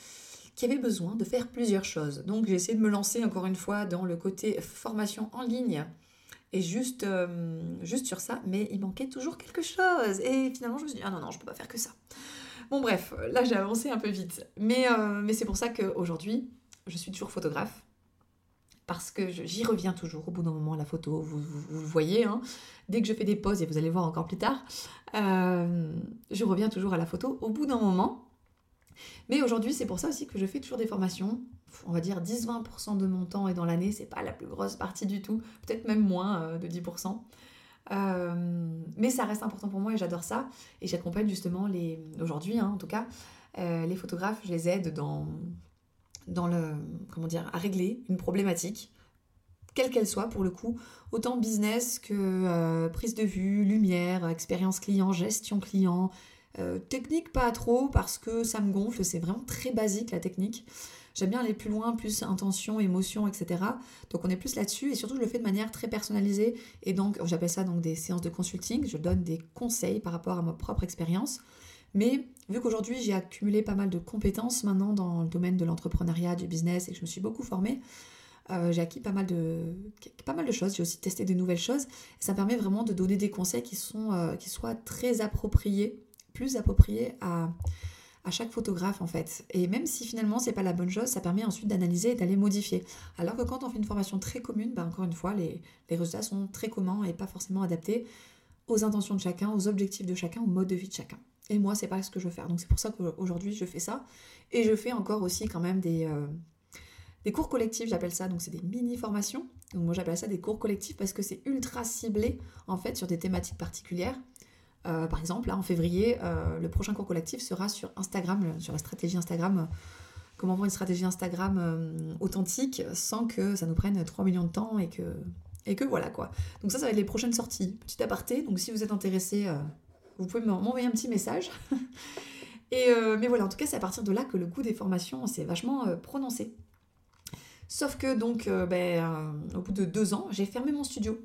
Speaker 2: avait besoin de faire plusieurs choses. Donc j'ai essayé de me lancer encore une fois dans le côté formation en ligne et juste, euh, juste sur ça, mais il manquait toujours quelque chose. Et finalement, je me suis dit, ah non, non, je peux pas faire que ça. Bon, bref, là, j'ai avancé un peu vite. Mais c'est pour ça qu'aujourd'hui, je suis toujours photographe. Parce que j'y reviens toujours au bout d'un moment, la photo, vous, voyez, hein. dès que je fais des pauses, et vous allez voir encore plus tard, euh, je reviens toujours à la photo au bout d'un moment. Mais aujourd'hui, c'est pour ça aussi que je fais toujours des formations. On va dire 10-20% de mon temps et dans l'année, c'est pas la plus grosse partie du tout, peut-être même moins euh, de 10%. Euh, mais ça reste important pour moi et j'adore ça. Et j'accompagne justement les. Aujourd'hui, hein, en tout cas, les photographes, je les aide dans, dans le. Comment dire À régler une problématique, quelle qu'elle soit pour le coup, autant business que prise de vue, lumière, expérience client, gestion client, euh, technique, pas trop, parce que ça me gonfle, c'est vraiment très basique la technique. J'aime bien aller plus loin, plus intention, émotion, etc. Donc on est plus là-dessus et surtout je le fais de manière très personnalisée et donc j'appelle ça donc des séances de consulting. Je donne des conseils par rapport à ma propre expérience. Mais vu qu'aujourd'hui j'ai accumulé pas mal de compétences maintenant dans le domaine de l'entrepreneuriat, du business et que je me suis beaucoup formée, euh, j'ai acquis pas mal, de, pas mal de choses. J'ai aussi testé de nouvelles choses. ça me permet vraiment de donner des conseils qui, sont, euh, qui soient très appropriés plus approprié à, à chaque photographe en fait. Et même si finalement c'est pas la bonne chose, ça permet ensuite d'analyser et d'aller modifier. Alors que quand on fait une formation très commune, bah, encore une fois, les, les, résultats sont très communs et pas forcément adaptés aux intentions de chacun, aux objectifs de chacun, au mode de vie de chacun. Et moi, c'est pas ce que je veux faire. Donc c'est pour ça qu'aujourd'hui je fais ça. Et je fais encore aussi quand même des, euh, des cours collectifs, j'appelle ça. Donc c'est des mini-formations. Donc moi j'appelle ça des cours collectifs parce que c'est ultra ciblé en fait sur des thématiques particulières. Euh, par exemple, là, en février, euh, le prochain cours collectif sera sur Instagram, sur la stratégie Instagram. comment avoir une stratégie Instagram authentique sans que ça nous prenne 3 millions de temps et que, et que voilà quoi. Donc ça, ça va être les prochaines sorties. Petit aparté, donc si vous êtes intéressé, vous pouvez m'envoyer un petit message. et, mais voilà, en tout cas, c'est à partir de là que le coût des formations s'est vachement prononcé. Sauf que donc, ben, au bout de deux ans, j'ai fermé mon studio.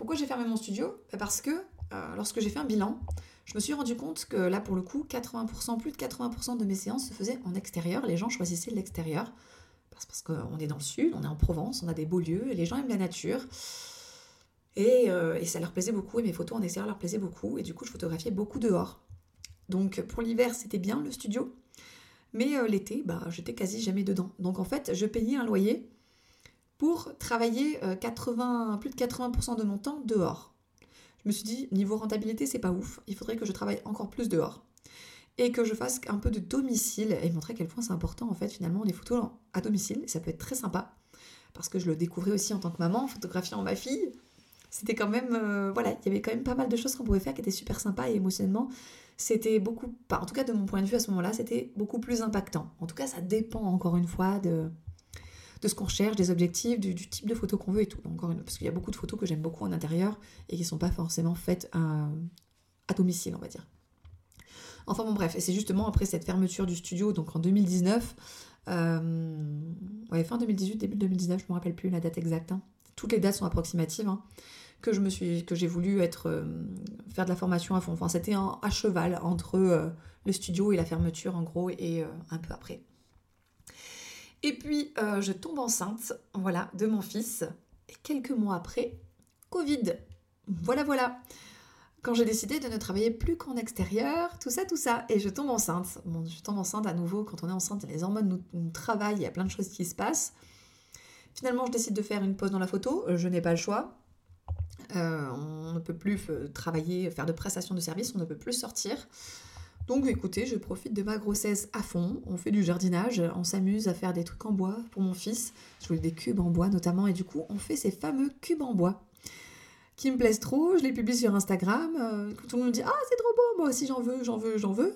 Speaker 2: Pourquoi j'ai fermé mon studio? Ben, Parce que euh, lorsque j'ai fait un bilan, je me suis rendu compte que là, pour le coup, 80%, plus de 80% de mes séances se faisaient en extérieur. Les gens choisissaient l'extérieur. Parce, qu'on est dans le sud, on est en Provence, on a des beaux lieux, les gens aiment la nature. Et, euh, et, ça leur plaisait beaucoup, et mes photos en extérieur leur plaisaient beaucoup, et du coup je photographiais beaucoup dehors. Donc pour l'hiver c'était bien le studio, mais euh, l'été bah, j'étais quasi jamais dedans. Donc en fait je payais un loyer pour travailler 80, plus de 80% de mon temps dehors je me suis dit, niveau rentabilité, c'est pas ouf, il faudrait que je travaille encore plus dehors. Et que je fasse un peu de domicile et montrer à quel point c'est important en fait finalement les photos à domicile. Ça peut être très sympa parce que je le découvrais aussi en tant que maman, photographiant ma fille. C'était quand même, euh, voilà, il y avait quand même pas mal de choses qu'on pouvait faire qui étaient super sympas et émotionnellement, c'était beaucoup, en tout cas de mon point de vue à ce moment-là, c'était beaucoup plus impactant. En tout cas, ça dépend encore une fois de, de ce qu'on recherche, des objectifs, du, type de photo qu'on veut et tout. Encore une, parce qu'il y a beaucoup de photos que j'aime beaucoup en intérieur et qui ne sont pas forcément faites à, domicile, on va dire. Enfin bon bref, et c'est justement après cette fermeture du studio, donc en 2019, euh, ouais, fin 2018, début 2019, je ne me rappelle plus la date exacte, hein. toutes les dates sont approximatives, hein, que je me suis, que j'ai voulu être, euh, faire de la formation à fond. Enfin, c'était à cheval entre euh, le studio et la fermeture en gros, et un peu après. Et puis, euh, je tombe enceinte, voilà, de mon fils. Et quelques mois après, Covid. Voilà, voilà. Quand j'ai décidé de ne travailler plus qu'en extérieur, tout ça, tout ça. Et je tombe enceinte. Je tombe enceinte à nouveau. Quand on est enceinte, les hormones nous, travaillent, il y a plein de choses qui se passent. Finalement, je décide de faire une pause dans la photo. Je n'ai pas le choix. Euh, on ne peut plus travailler, faire de prestations de services, on ne peut plus sortir. Donc écoutez, je profite de ma grossesse à fond, on fait du jardinage, on s'amuse à faire des trucs en bois pour mon fils, je voulais des cubes en bois notamment, et du coup on fait ces fameux cubes en bois qui me plaisent trop, je les publie sur Instagram, euh, tout le monde me dit « Ah c'est trop beau, moi aussi j'en veux, j'en veux, j'en veux !»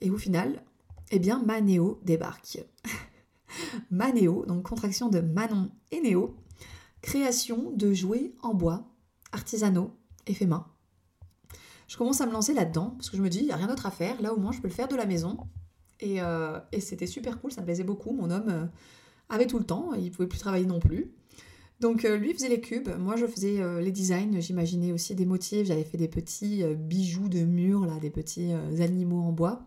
Speaker 2: Et au final, eh bien Manéo débarque. Manéo, donc contraction de Manon et Néo, création de jouets en bois, artisanaux et main. Je commence à me lancer là-dedans parce que je me dis, il n'y a rien d'autre à faire. Là, au moins, je peux le faire de la maison. Et, euh, c'était super cool, ça me plaisait beaucoup. Mon homme euh, avait tout le temps, il pouvait plus travailler non plus. Donc euh, lui faisait les cubes, moi je faisais les designs, j'imaginais aussi des motifs, j'avais fait des petits bijoux de mur, là, des petits animaux en bois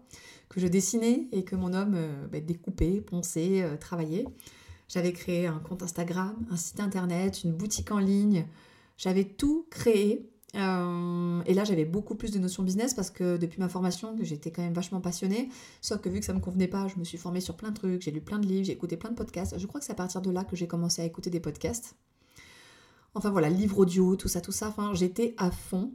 Speaker 2: que je dessinais et que mon homme bah, découpait, ponçait, travaillait. J'avais créé un compte Instagram, un site internet, une boutique en ligne. J'avais tout créé. Euh, et là, j'avais beaucoup plus de notions business parce que depuis ma formation, j'étais quand même vachement passionnée. Sauf que vu que ça ne me convenait pas, je me suis formée sur plein de trucs, j'ai lu plein de livres, j'ai écouté plein de podcasts. Je crois que c'est à partir de là que j'ai commencé à écouter des podcasts. Enfin voilà, livres audio, tout ça, tout ça. Enfin, j'étais à fond.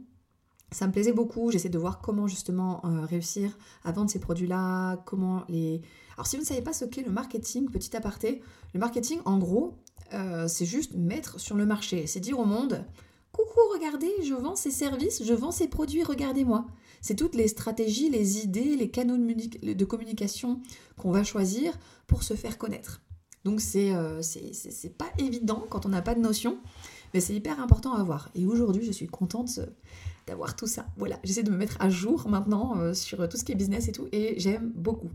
Speaker 2: Ça me plaisait beaucoup. J'essaie de voir comment justement euh, réussir à vendre ces produits-là, comment les. Alors si vous ne savez pas ce qu'est le marketing, petit aparté, le marketing, en gros, euh, c'est juste mettre sur le marché. C'est dire au monde, coucou, regardez, je vends ces services, je vends ces produits, regardez-moi. C'est toutes les stratégies, les idées, les canaux de communication qu'on va choisir pour se faire connaître. Donc c'est euh, c'est pas évident quand on n'a pas de notion, mais c'est hyper important à avoir. Et aujourd'hui, je suis contente d'avoir tout ça. Voilà, j'essaie de me mettre à jour maintenant euh, sur tout ce qui est business et tout, et j'aime beaucoup.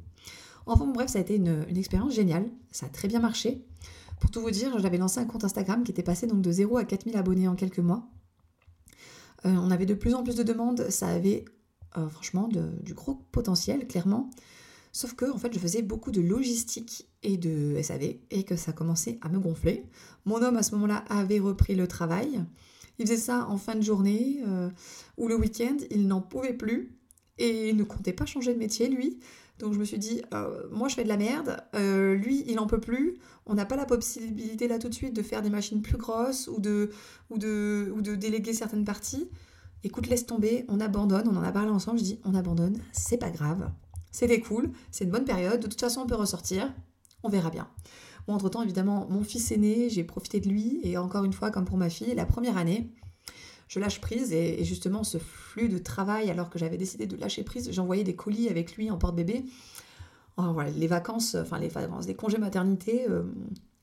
Speaker 2: Enfin bref, ça a été une, expérience géniale, ça a très bien marché. Pour tout vous dire, j'avais lancé un compte Instagram qui était passé de 0 à 4000 abonnés en quelques mois. Euh, on avait de plus en plus de demandes, ça avait euh, franchement du gros potentiel, clairement. Sauf que en fait, je faisais beaucoup de logistique et de SAV et que ça commençait à me gonfler. Mon homme à ce moment-là avait repris le travail. Il faisait ça en fin de journée euh, ou le week-end, il n'en pouvait plus et il ne comptait pas changer de métier, lui. Donc je me suis dit, euh, moi je fais de la merde, euh, lui il n'en peut plus, on n'a pas la possibilité là tout de suite de faire des machines plus grosses ou de, déléguer certaines parties. Écoute, laisse tomber, on abandonne, on en a parlé ensemble, je dis on abandonne, c'est pas grave, c'était cool, c'est une bonne période, de toute façon on peut ressortir, on verra bien. Entre-temps, évidemment, mon fils est né, j'ai profité de lui, et encore une fois, comme pour ma fille, la première année, je lâche prise, et, justement, ce flux de travail, alors que j'avais décidé de lâcher prise, j'envoyais des colis avec lui en porte-bébé. voilà, les vacances, enfin les vacances, les congés maternité, euh,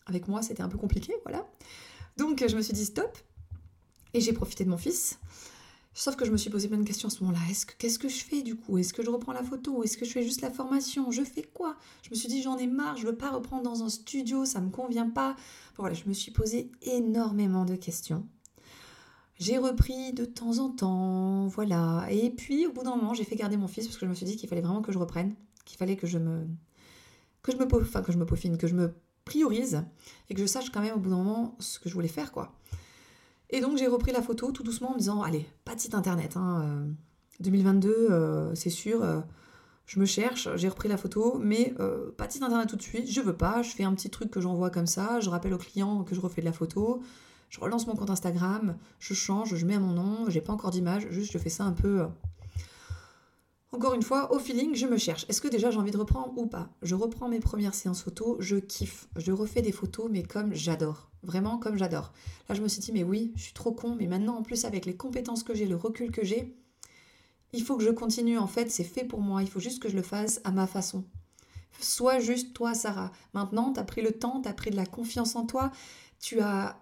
Speaker 2: avec moi, c'était un peu compliqué, voilà. Donc, je me suis dit stop, et j'ai profité de mon fils. Sauf que je me suis posé plein de questions à ce moment-là. Est-ce que, qu'est-ce que je fais du coup? Est-ce que je reprends la photo? Est-ce que je fais juste la formation? Je fais quoi? Je me suis dit j'en ai marre, je veux pas reprendre dans un studio, ça me convient pas. voilà, je me suis posé énormément de questions. J'ai repris de temps en temps, voilà. Et puis au bout d'un moment, j'ai fait garder mon fils parce que je me suis dit qu'il fallait vraiment que je reprenne, qu'il fallait que je me que je me enfin, que je me peaufine, que je me priorise et que je sache quand même au bout d'un moment ce que je voulais faire quoi. Et donc j'ai repris la photo tout doucement en me disant allez, pas de site internet. 2022, hein, euh, euh, c'est sûr, euh, je me cherche, j'ai repris la photo, mais pas de site internet tout de suite, je veux pas, je fais un petit truc que j'envoie comme ça, je rappelle au client que je refais de la photo, je relance mon compte Instagram, je change, je mets mon nom, j'ai pas encore d'image, juste je fais ça un peu encore une fois, au feeling, je me cherche. Est-ce que déjà j'ai envie de reprendre ou pas? Je reprends mes premières séances photos, je kiffe. Je refais des photos, mais comme j'adore. Vraiment comme j'adore. Là, je me suis dit, mais oui, je suis trop con, mais maintenant, en plus, avec les compétences que j'ai, le recul que j'ai, il faut que je continue. En fait, c'est fait pour moi. Il faut juste que je le fasse à ma façon. Sois juste toi, Sarah. Maintenant, tu as pris le temps, tu as pris de la confiance en toi, tu as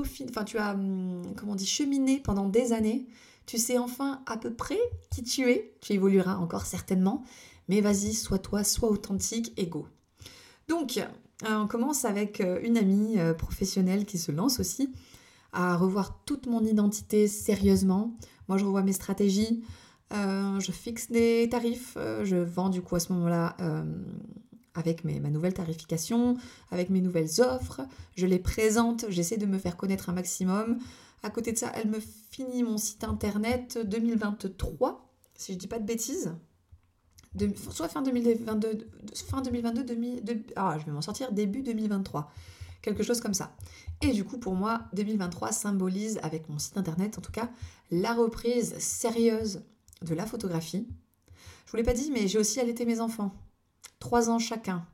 Speaker 2: enfin, tu as, hum, comment on dit, cheminé pendant des années tu sais enfin à peu près qui tu es. Tu évolueras encore certainement. Mais vas-y, sois toi, sois authentique et go. Donc, euh, on commence avec euh, une amie euh, professionnelle qui se lance aussi à revoir toute mon identité sérieusement. Moi, je revois mes stratégies, je fixe des tarifs, je vends du coup à ce moment-là avec ma nouvelle tarification, avec mes nouvelles offres, je les présente, j'essaie de me faire connaître un maximum. À côté de ça, elle me finit mon site internet 2023, si je dis pas de bêtises. soit fin 2022, fin 2022, ah, je vais m'en sortir début 2023. Quelque chose comme ça. Et du coup, pour moi, 2023 symbolise, avec mon site internet en tout cas, la reprise sérieuse de la photographie. Je vous l'ai pas dit, mais j'ai aussi allaité mes enfants. Trois ans chacun.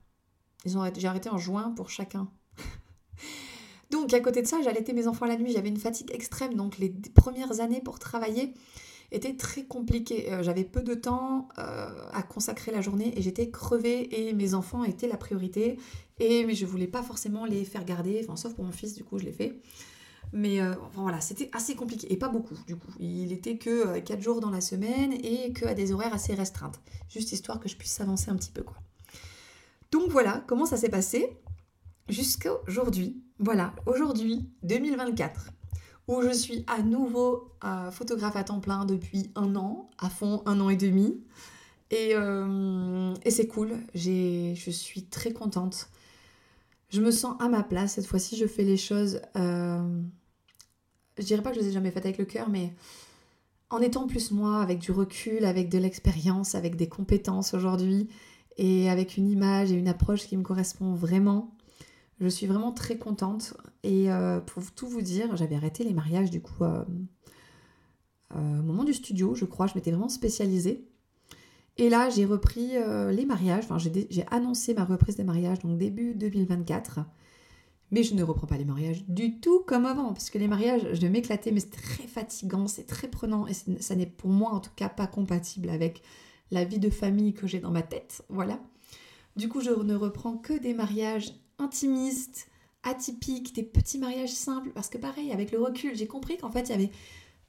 Speaker 2: Ils ont j'ai arrêté en juin pour chacun. Donc à côté de ça, j'allaitais mes enfants la nuit, j'avais une fatigue extrême, donc les premières années pour travailler, était très compliqué. Euh, j'avais peu de temps euh, à consacrer la journée et j'étais crevée et mes enfants étaient la priorité. Et mais je voulais pas forcément les faire garder, enfin sauf pour mon fils, du coup je l'ai fait. Mais euh, voilà, c'était assez compliqué et pas beaucoup du coup. Il était que 4 jours dans la semaine et que à des horaires assez restreintes. Juste histoire que je puisse avancer un petit peu quoi. Donc voilà comment ça s'est passé jusqu'à aujourd'hui. Voilà, aujourd'hui 2024 où je suis à nouveau euh, photographe à temps plein depuis un an, à fond un an et demi. Et, euh, c'est cool, je suis très contente. Je me sens à ma place, cette fois-ci je fais les choses, euh, je dirais pas que je les ai jamais faites avec le cœur, mais en étant plus moi, avec du recul, avec de l'expérience, avec des compétences aujourd'hui, et avec une image et une approche qui me correspond vraiment, je suis vraiment très contente. Et euh, pour tout vous dire, j'avais arrêté les mariages du coup euh, euh, au moment du studio, je crois. Je m'étais vraiment spécialisée. Et là, j'ai repris les mariages. Enfin, j'ai annoncé ma reprise des mariages, donc début 2024. Mais je ne reprends pas les mariages du tout comme avant, parce que les mariages, je m'éclatais, mais c'est très fatigant, c'est très prenant, et ça n'est pour moi en tout cas pas compatible avec la vie de famille que j'ai dans ma tête. Voilà. Du coup, je ne reprends que des mariages intimistes, atypiques, des petits mariages simples, parce que pareil, avec le recul, j'ai compris qu'en fait, il y avait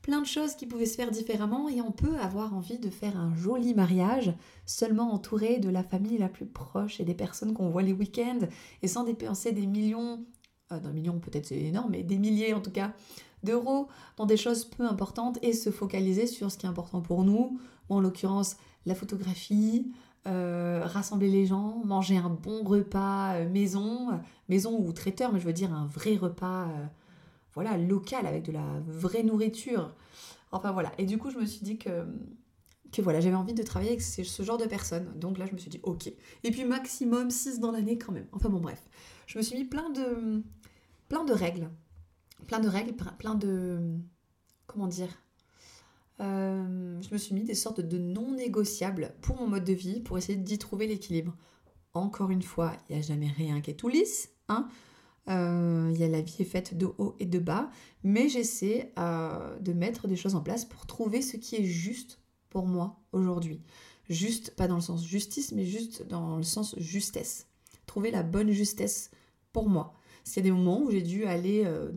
Speaker 2: plein de choses qui pouvaient se faire différemment et on peut avoir envie de faire un joli mariage seulement entouré de la famille la plus proche et des personnes qu'on voit les week-ends et sans dépenser des millions, euh, d'un million peut-être c'est énorme, mais des milliers en tout cas d'euros dans des choses peu importantes et se focaliser sur ce qui est important pour nous, en l'occurrence la photographie, euh, rassembler les gens, manger un bon repas euh, maison, maison ou traiteur, mais je veux dire un vrai repas euh, voilà, local avec de la vraie nourriture. Enfin voilà, et du coup je me suis dit que, que voilà, j'avais envie de travailler avec ce genre de personnes. Donc là je me suis dit ok. Et puis maximum 6 dans l'année quand même. Enfin bon bref, je me suis mis plein de, plein de règles. Plein de règles, plein de... Comment dire euh, je me suis mis des sortes de non négociables pour mon mode de vie, pour essayer d'y trouver l'équilibre. Encore une fois, il n'y a jamais rien qui est tout lisse. Hein euh, y a, la vie est faite de haut et de bas, mais j'essaie euh, de mettre des choses en place pour trouver ce qui est juste pour moi aujourd'hui. Juste, pas dans le sens justice, mais juste dans le sens justesse. Trouver la bonne justesse pour moi. S'il y a des moments où j'ai dû aller euh,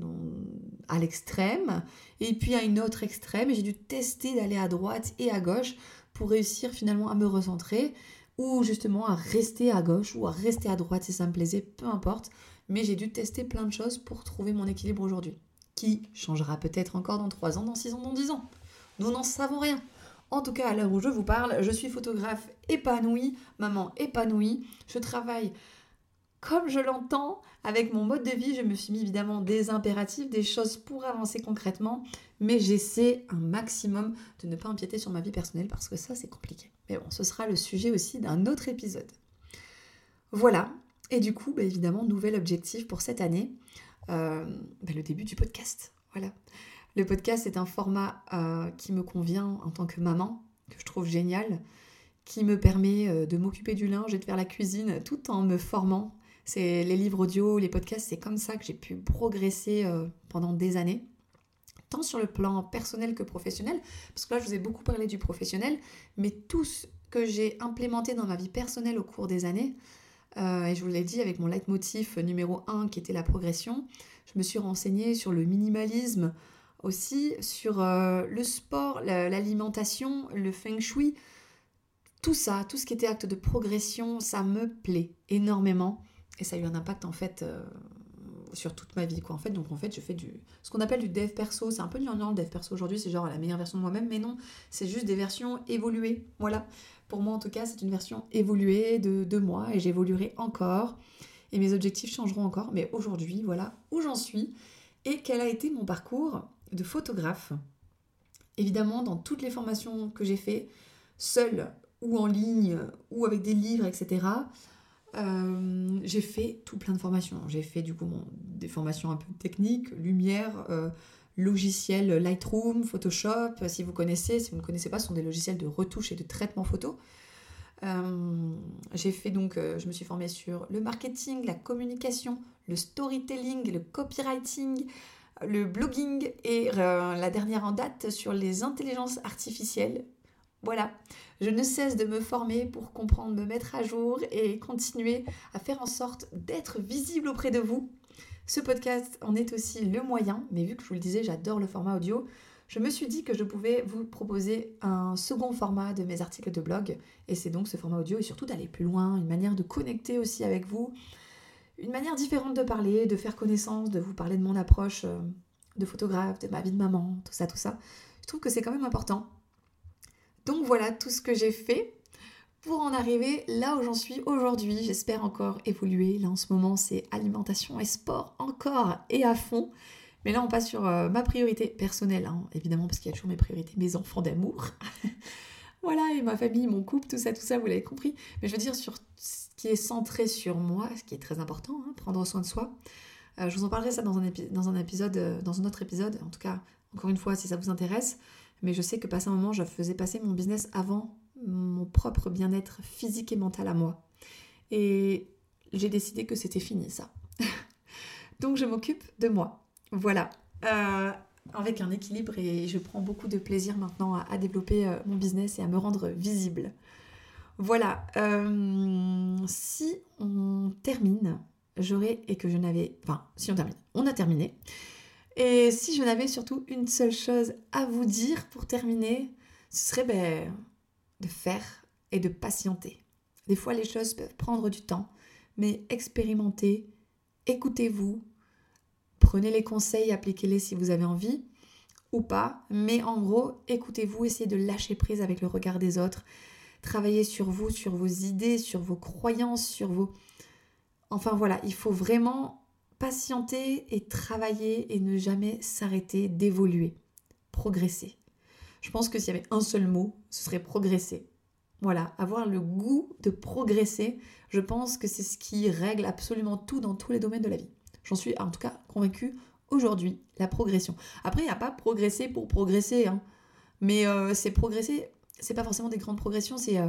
Speaker 2: à l'extrême, et puis à une autre extrême, et j'ai dû tester d'aller à droite et à gauche pour réussir finalement à me recentrer, ou justement à rester à gauche ou à rester à droite si ça me plaisait, peu importe. Mais j'ai dû tester plein de choses pour trouver mon équilibre aujourd'hui, qui changera peut-être encore dans 3 ans, dans 6 ans, dans 10 ans. Nous n'en savons rien. En tout cas, à l'heure où je vous parle, je suis photographe épanouie, maman épanouie. Je travaille comme je l'entends, avec mon mode de vie, je me suis mis évidemment des impératifs, des choses pour avancer concrètement, mais j'essaie un maximum de ne pas empiéter sur ma vie personnelle parce que ça c'est compliqué. Mais bon, ce sera le sujet aussi d'un autre épisode. Voilà, et du coup, bah, évidemment, nouvel objectif pour cette année, euh, bah, le début du podcast. Voilà. Le podcast est un format euh, qui me convient en tant que maman, que je trouve génial, qui me permet euh, de m'occuper du linge et de faire la cuisine tout en me formant c'est les livres audio, les podcasts, c'est comme ça que j'ai pu progresser pendant des années tant sur le plan personnel que professionnel, parce que là je vous ai beaucoup parlé du professionnel, mais tout ce que j'ai implémenté dans ma vie personnelle au cours des années, euh, et je vous l'ai dit avec mon leitmotiv numéro 1 qui était la progression, je me suis renseignée sur le minimalisme aussi, sur euh, le sport, l'alimentation, le feng shui, tout ça, tout ce qui était acte de progression, ça me plaît énormément. Et ça a eu un impact en fait euh, sur toute ma vie quoi en fait. Donc en fait je fais du ce qu'on appelle du dev perso. C'est un peu gnangnan le dev perso aujourd'hui. C'est genre la meilleure version de moi-même. Mais non c'est juste des versions évoluées. Voilà. Pour moi en tout cas c'est une version évoluée de, de moi et j'évoluerai encore. Et mes objectifs changeront encore. Mais aujourd'hui voilà où j'en suis. Et quel a été mon parcours de photographe? Évidemment dans toutes les formations que j'ai fait seule ou en ligne ou avec des livres etc euh, j'ai fait tout plein de formations. J'ai fait du coup des formations un peu techniques, lumière, euh, logiciel Lightroom, Photoshop. Si vous connaissez, si vous ne connaissez pas, ce sont des logiciels de retouche et de traitement photo. Euh, j'ai fait donc, je me suis formée sur le marketing, la communication, le storytelling, le copywriting, le blogging et la dernière en date sur les intelligences artificielles. Voilà, je ne cesse de me former pour comprendre, me mettre à jour et continuer à faire en sorte d'être visible auprès de vous. Ce podcast en est aussi le moyen, mais vu que je vous le disais, j'adore le format audio, je me suis dit que je pouvais vous proposer un second format de mes articles de blog, et c'est donc ce format audio et surtout d'aller plus loin, une manière de connecter aussi avec vous, une manière différente de parler, de faire connaissance, de vous parler de mon approche euh, de photographe, de ma vie de maman, tout ça, tout ça. Je trouve que c'est quand même important. Donc voilà tout ce que j'ai fait pour en arriver là où j'en suis aujourd'hui. J'espère encore évoluer. Là en ce moment, c'est alimentation et sport encore et à fond. Mais là, on passe sur euh, ma priorité personnelle, hein, évidemment, parce qu'il y a toujours mes priorités, mes enfants d'amour. voilà, et ma famille, mon couple, tout ça, tout ça, vous l'avez compris. Mais je veux dire, sur ce qui est centré sur moi, ce qui est très important, hein, prendre soin de soi. Euh, je vous en parlerai ça dans un, euh, dans un autre épisode, en tout cas, encore une fois, si ça vous intéresse. Mais je sais que passé un moment, je faisais passer mon business avant mon propre bien-être physique et mental à moi. Et j'ai décidé que c'était fini, ça. Donc je m'occupe de moi. Voilà. Euh, avec un équilibre et je prends beaucoup de plaisir maintenant à, développer mon business et à me rendre visible. Voilà. si on termine j'aurais et que je n'avais... Enfin, si on termine, on a terminé. Et si je n'avais surtout une seule chose à vous dire pour terminer, ce serait ben, de faire et de patienter. Des fois, les choses peuvent prendre du temps, mais expérimentez, écoutez-vous, prenez les conseils, appliquez-les si vous avez envie ou pas, mais en gros, écoutez-vous, essayez de lâcher prise avec le regard des autres, travaillez sur vous, sur vos idées, sur vos croyances, sur vos Enfin voilà, il faut vraiment patienter et travailler et ne jamais s'arrêter d'évoluer, progresser. Je pense que s'il y avait un seul mot, ce serait progresser. Voilà, avoir le goût de progresser, je pense que c'est ce qui règle absolument tout dans tous les domaines de la vie. J'en suis en tout cas convaincue aujourd'hui, la progression. Après, il n'y a pas progresser pour progresser, hein. mais euh, c'est progresser, c'est pas forcément des grandes progressions, c'est euh,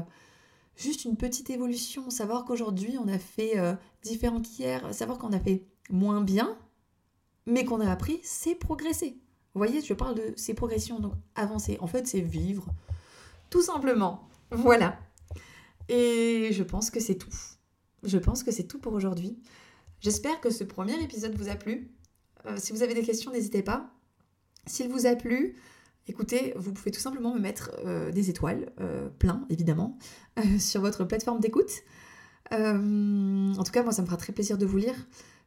Speaker 2: juste une petite évolution, savoir qu'aujourd'hui on a fait euh, différent qu'hier, savoir qu'on a fait moins bien, mais qu'on a appris, c'est progresser. Vous voyez, je parle de ces progressions, donc avancer. En fait, c'est vivre, tout simplement. Voilà. Et je pense que c'est tout. Je pense que c'est tout pour aujourd'hui. J'espère que ce premier épisode vous a plu. Euh, si vous avez des questions, n'hésitez pas. S'il vous a plu, Écoutez, vous pouvez tout simplement me mettre euh, des étoiles, euh, plein évidemment, euh, sur votre plateforme d'écoute. en tout cas, moi, ça me fera très plaisir de vous lire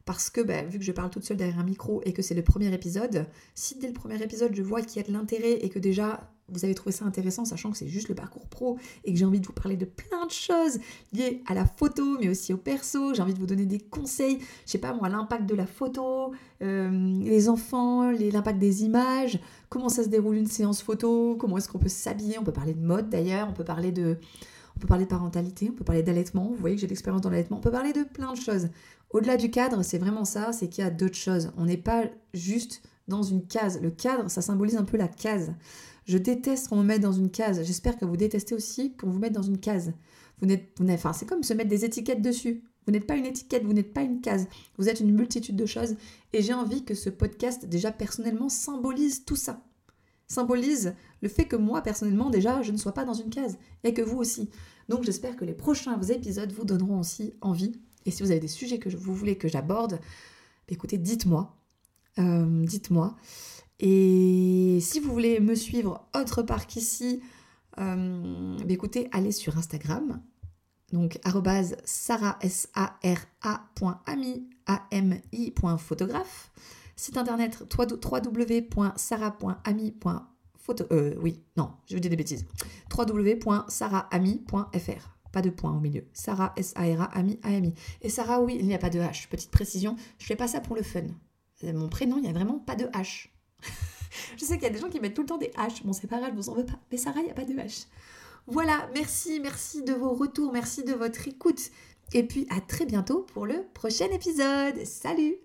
Speaker 2: parce que bah, vu que je parle toute seule derrière un micro et que c'est le premier épisode, si dès le premier épisode je vois qu'il y a de l'intérêt et que déjà vous avez trouvé ça intéressant, sachant que c'est juste le parcours pro et que j'ai envie de vous parler de plein de choses liées à la photo, mais aussi au perso, j'ai envie de vous donner des conseils, je sais pas moi, l'impact de la photo, euh, les enfants, l'impact des images, comment ça se déroule une séance photo, comment est-ce qu'on peut s'habiller, on peut parler de mode d'ailleurs, on peut parler de... On peut parler de parentalité, on peut parler d'allaitement, vous voyez que j'ai l'expérience dans l'allaitement, on peut parler de plein de choses. Au-delà du cadre, c'est vraiment ça, c'est qu'il y a d'autres choses. On n'est pas juste dans une case. Le cadre, ça symbolise un peu la case. Je déteste qu'on me mette dans une case. J'espère que vous détestez aussi qu'on vous mette dans une case. Vous n'êtes, enfin, c'est comme se mettre des étiquettes dessus. Vous n'êtes pas une étiquette, vous n'êtes pas une case. Vous êtes une multitude de choses. Et j'ai envie que ce podcast, déjà personnellement, symbolise tout ça. Symbolise le fait que moi, personnellement, déjà, je ne sois pas dans une case. Et que vous aussi. Donc j'espère que les prochains épisodes vous donneront aussi envie et si vous avez des sujets que vous voulez que j'aborde, bah, écoutez, dites-moi. Euh, dites-moi. Et si vous voulez me suivre autre part qu'ici, euh, bah, écoutez, allez sur Instagram. Donc, sarah, s a r photographe. Site internet www.sarah.ami.photo... Euh, oui, non, je vous dis des bêtises. www.sarahami.fr pas de point au milieu. Sarah, S-A-R-A, Ami, A-M-I. Et Sarah, oui, il n'y a pas de H. Petite précision, je fais pas ça pour le fun. Euh, mon prénom, il n'y a vraiment pas de H. je sais qu'il y a des gens qui mettent tout le temps des H. Bon, c'est pas grave, je vous en veux pas. Mais Sarah, il n'y a pas de H. Voilà, merci, merci de vos retours, merci de votre écoute. Et puis à très bientôt pour le prochain épisode. Salut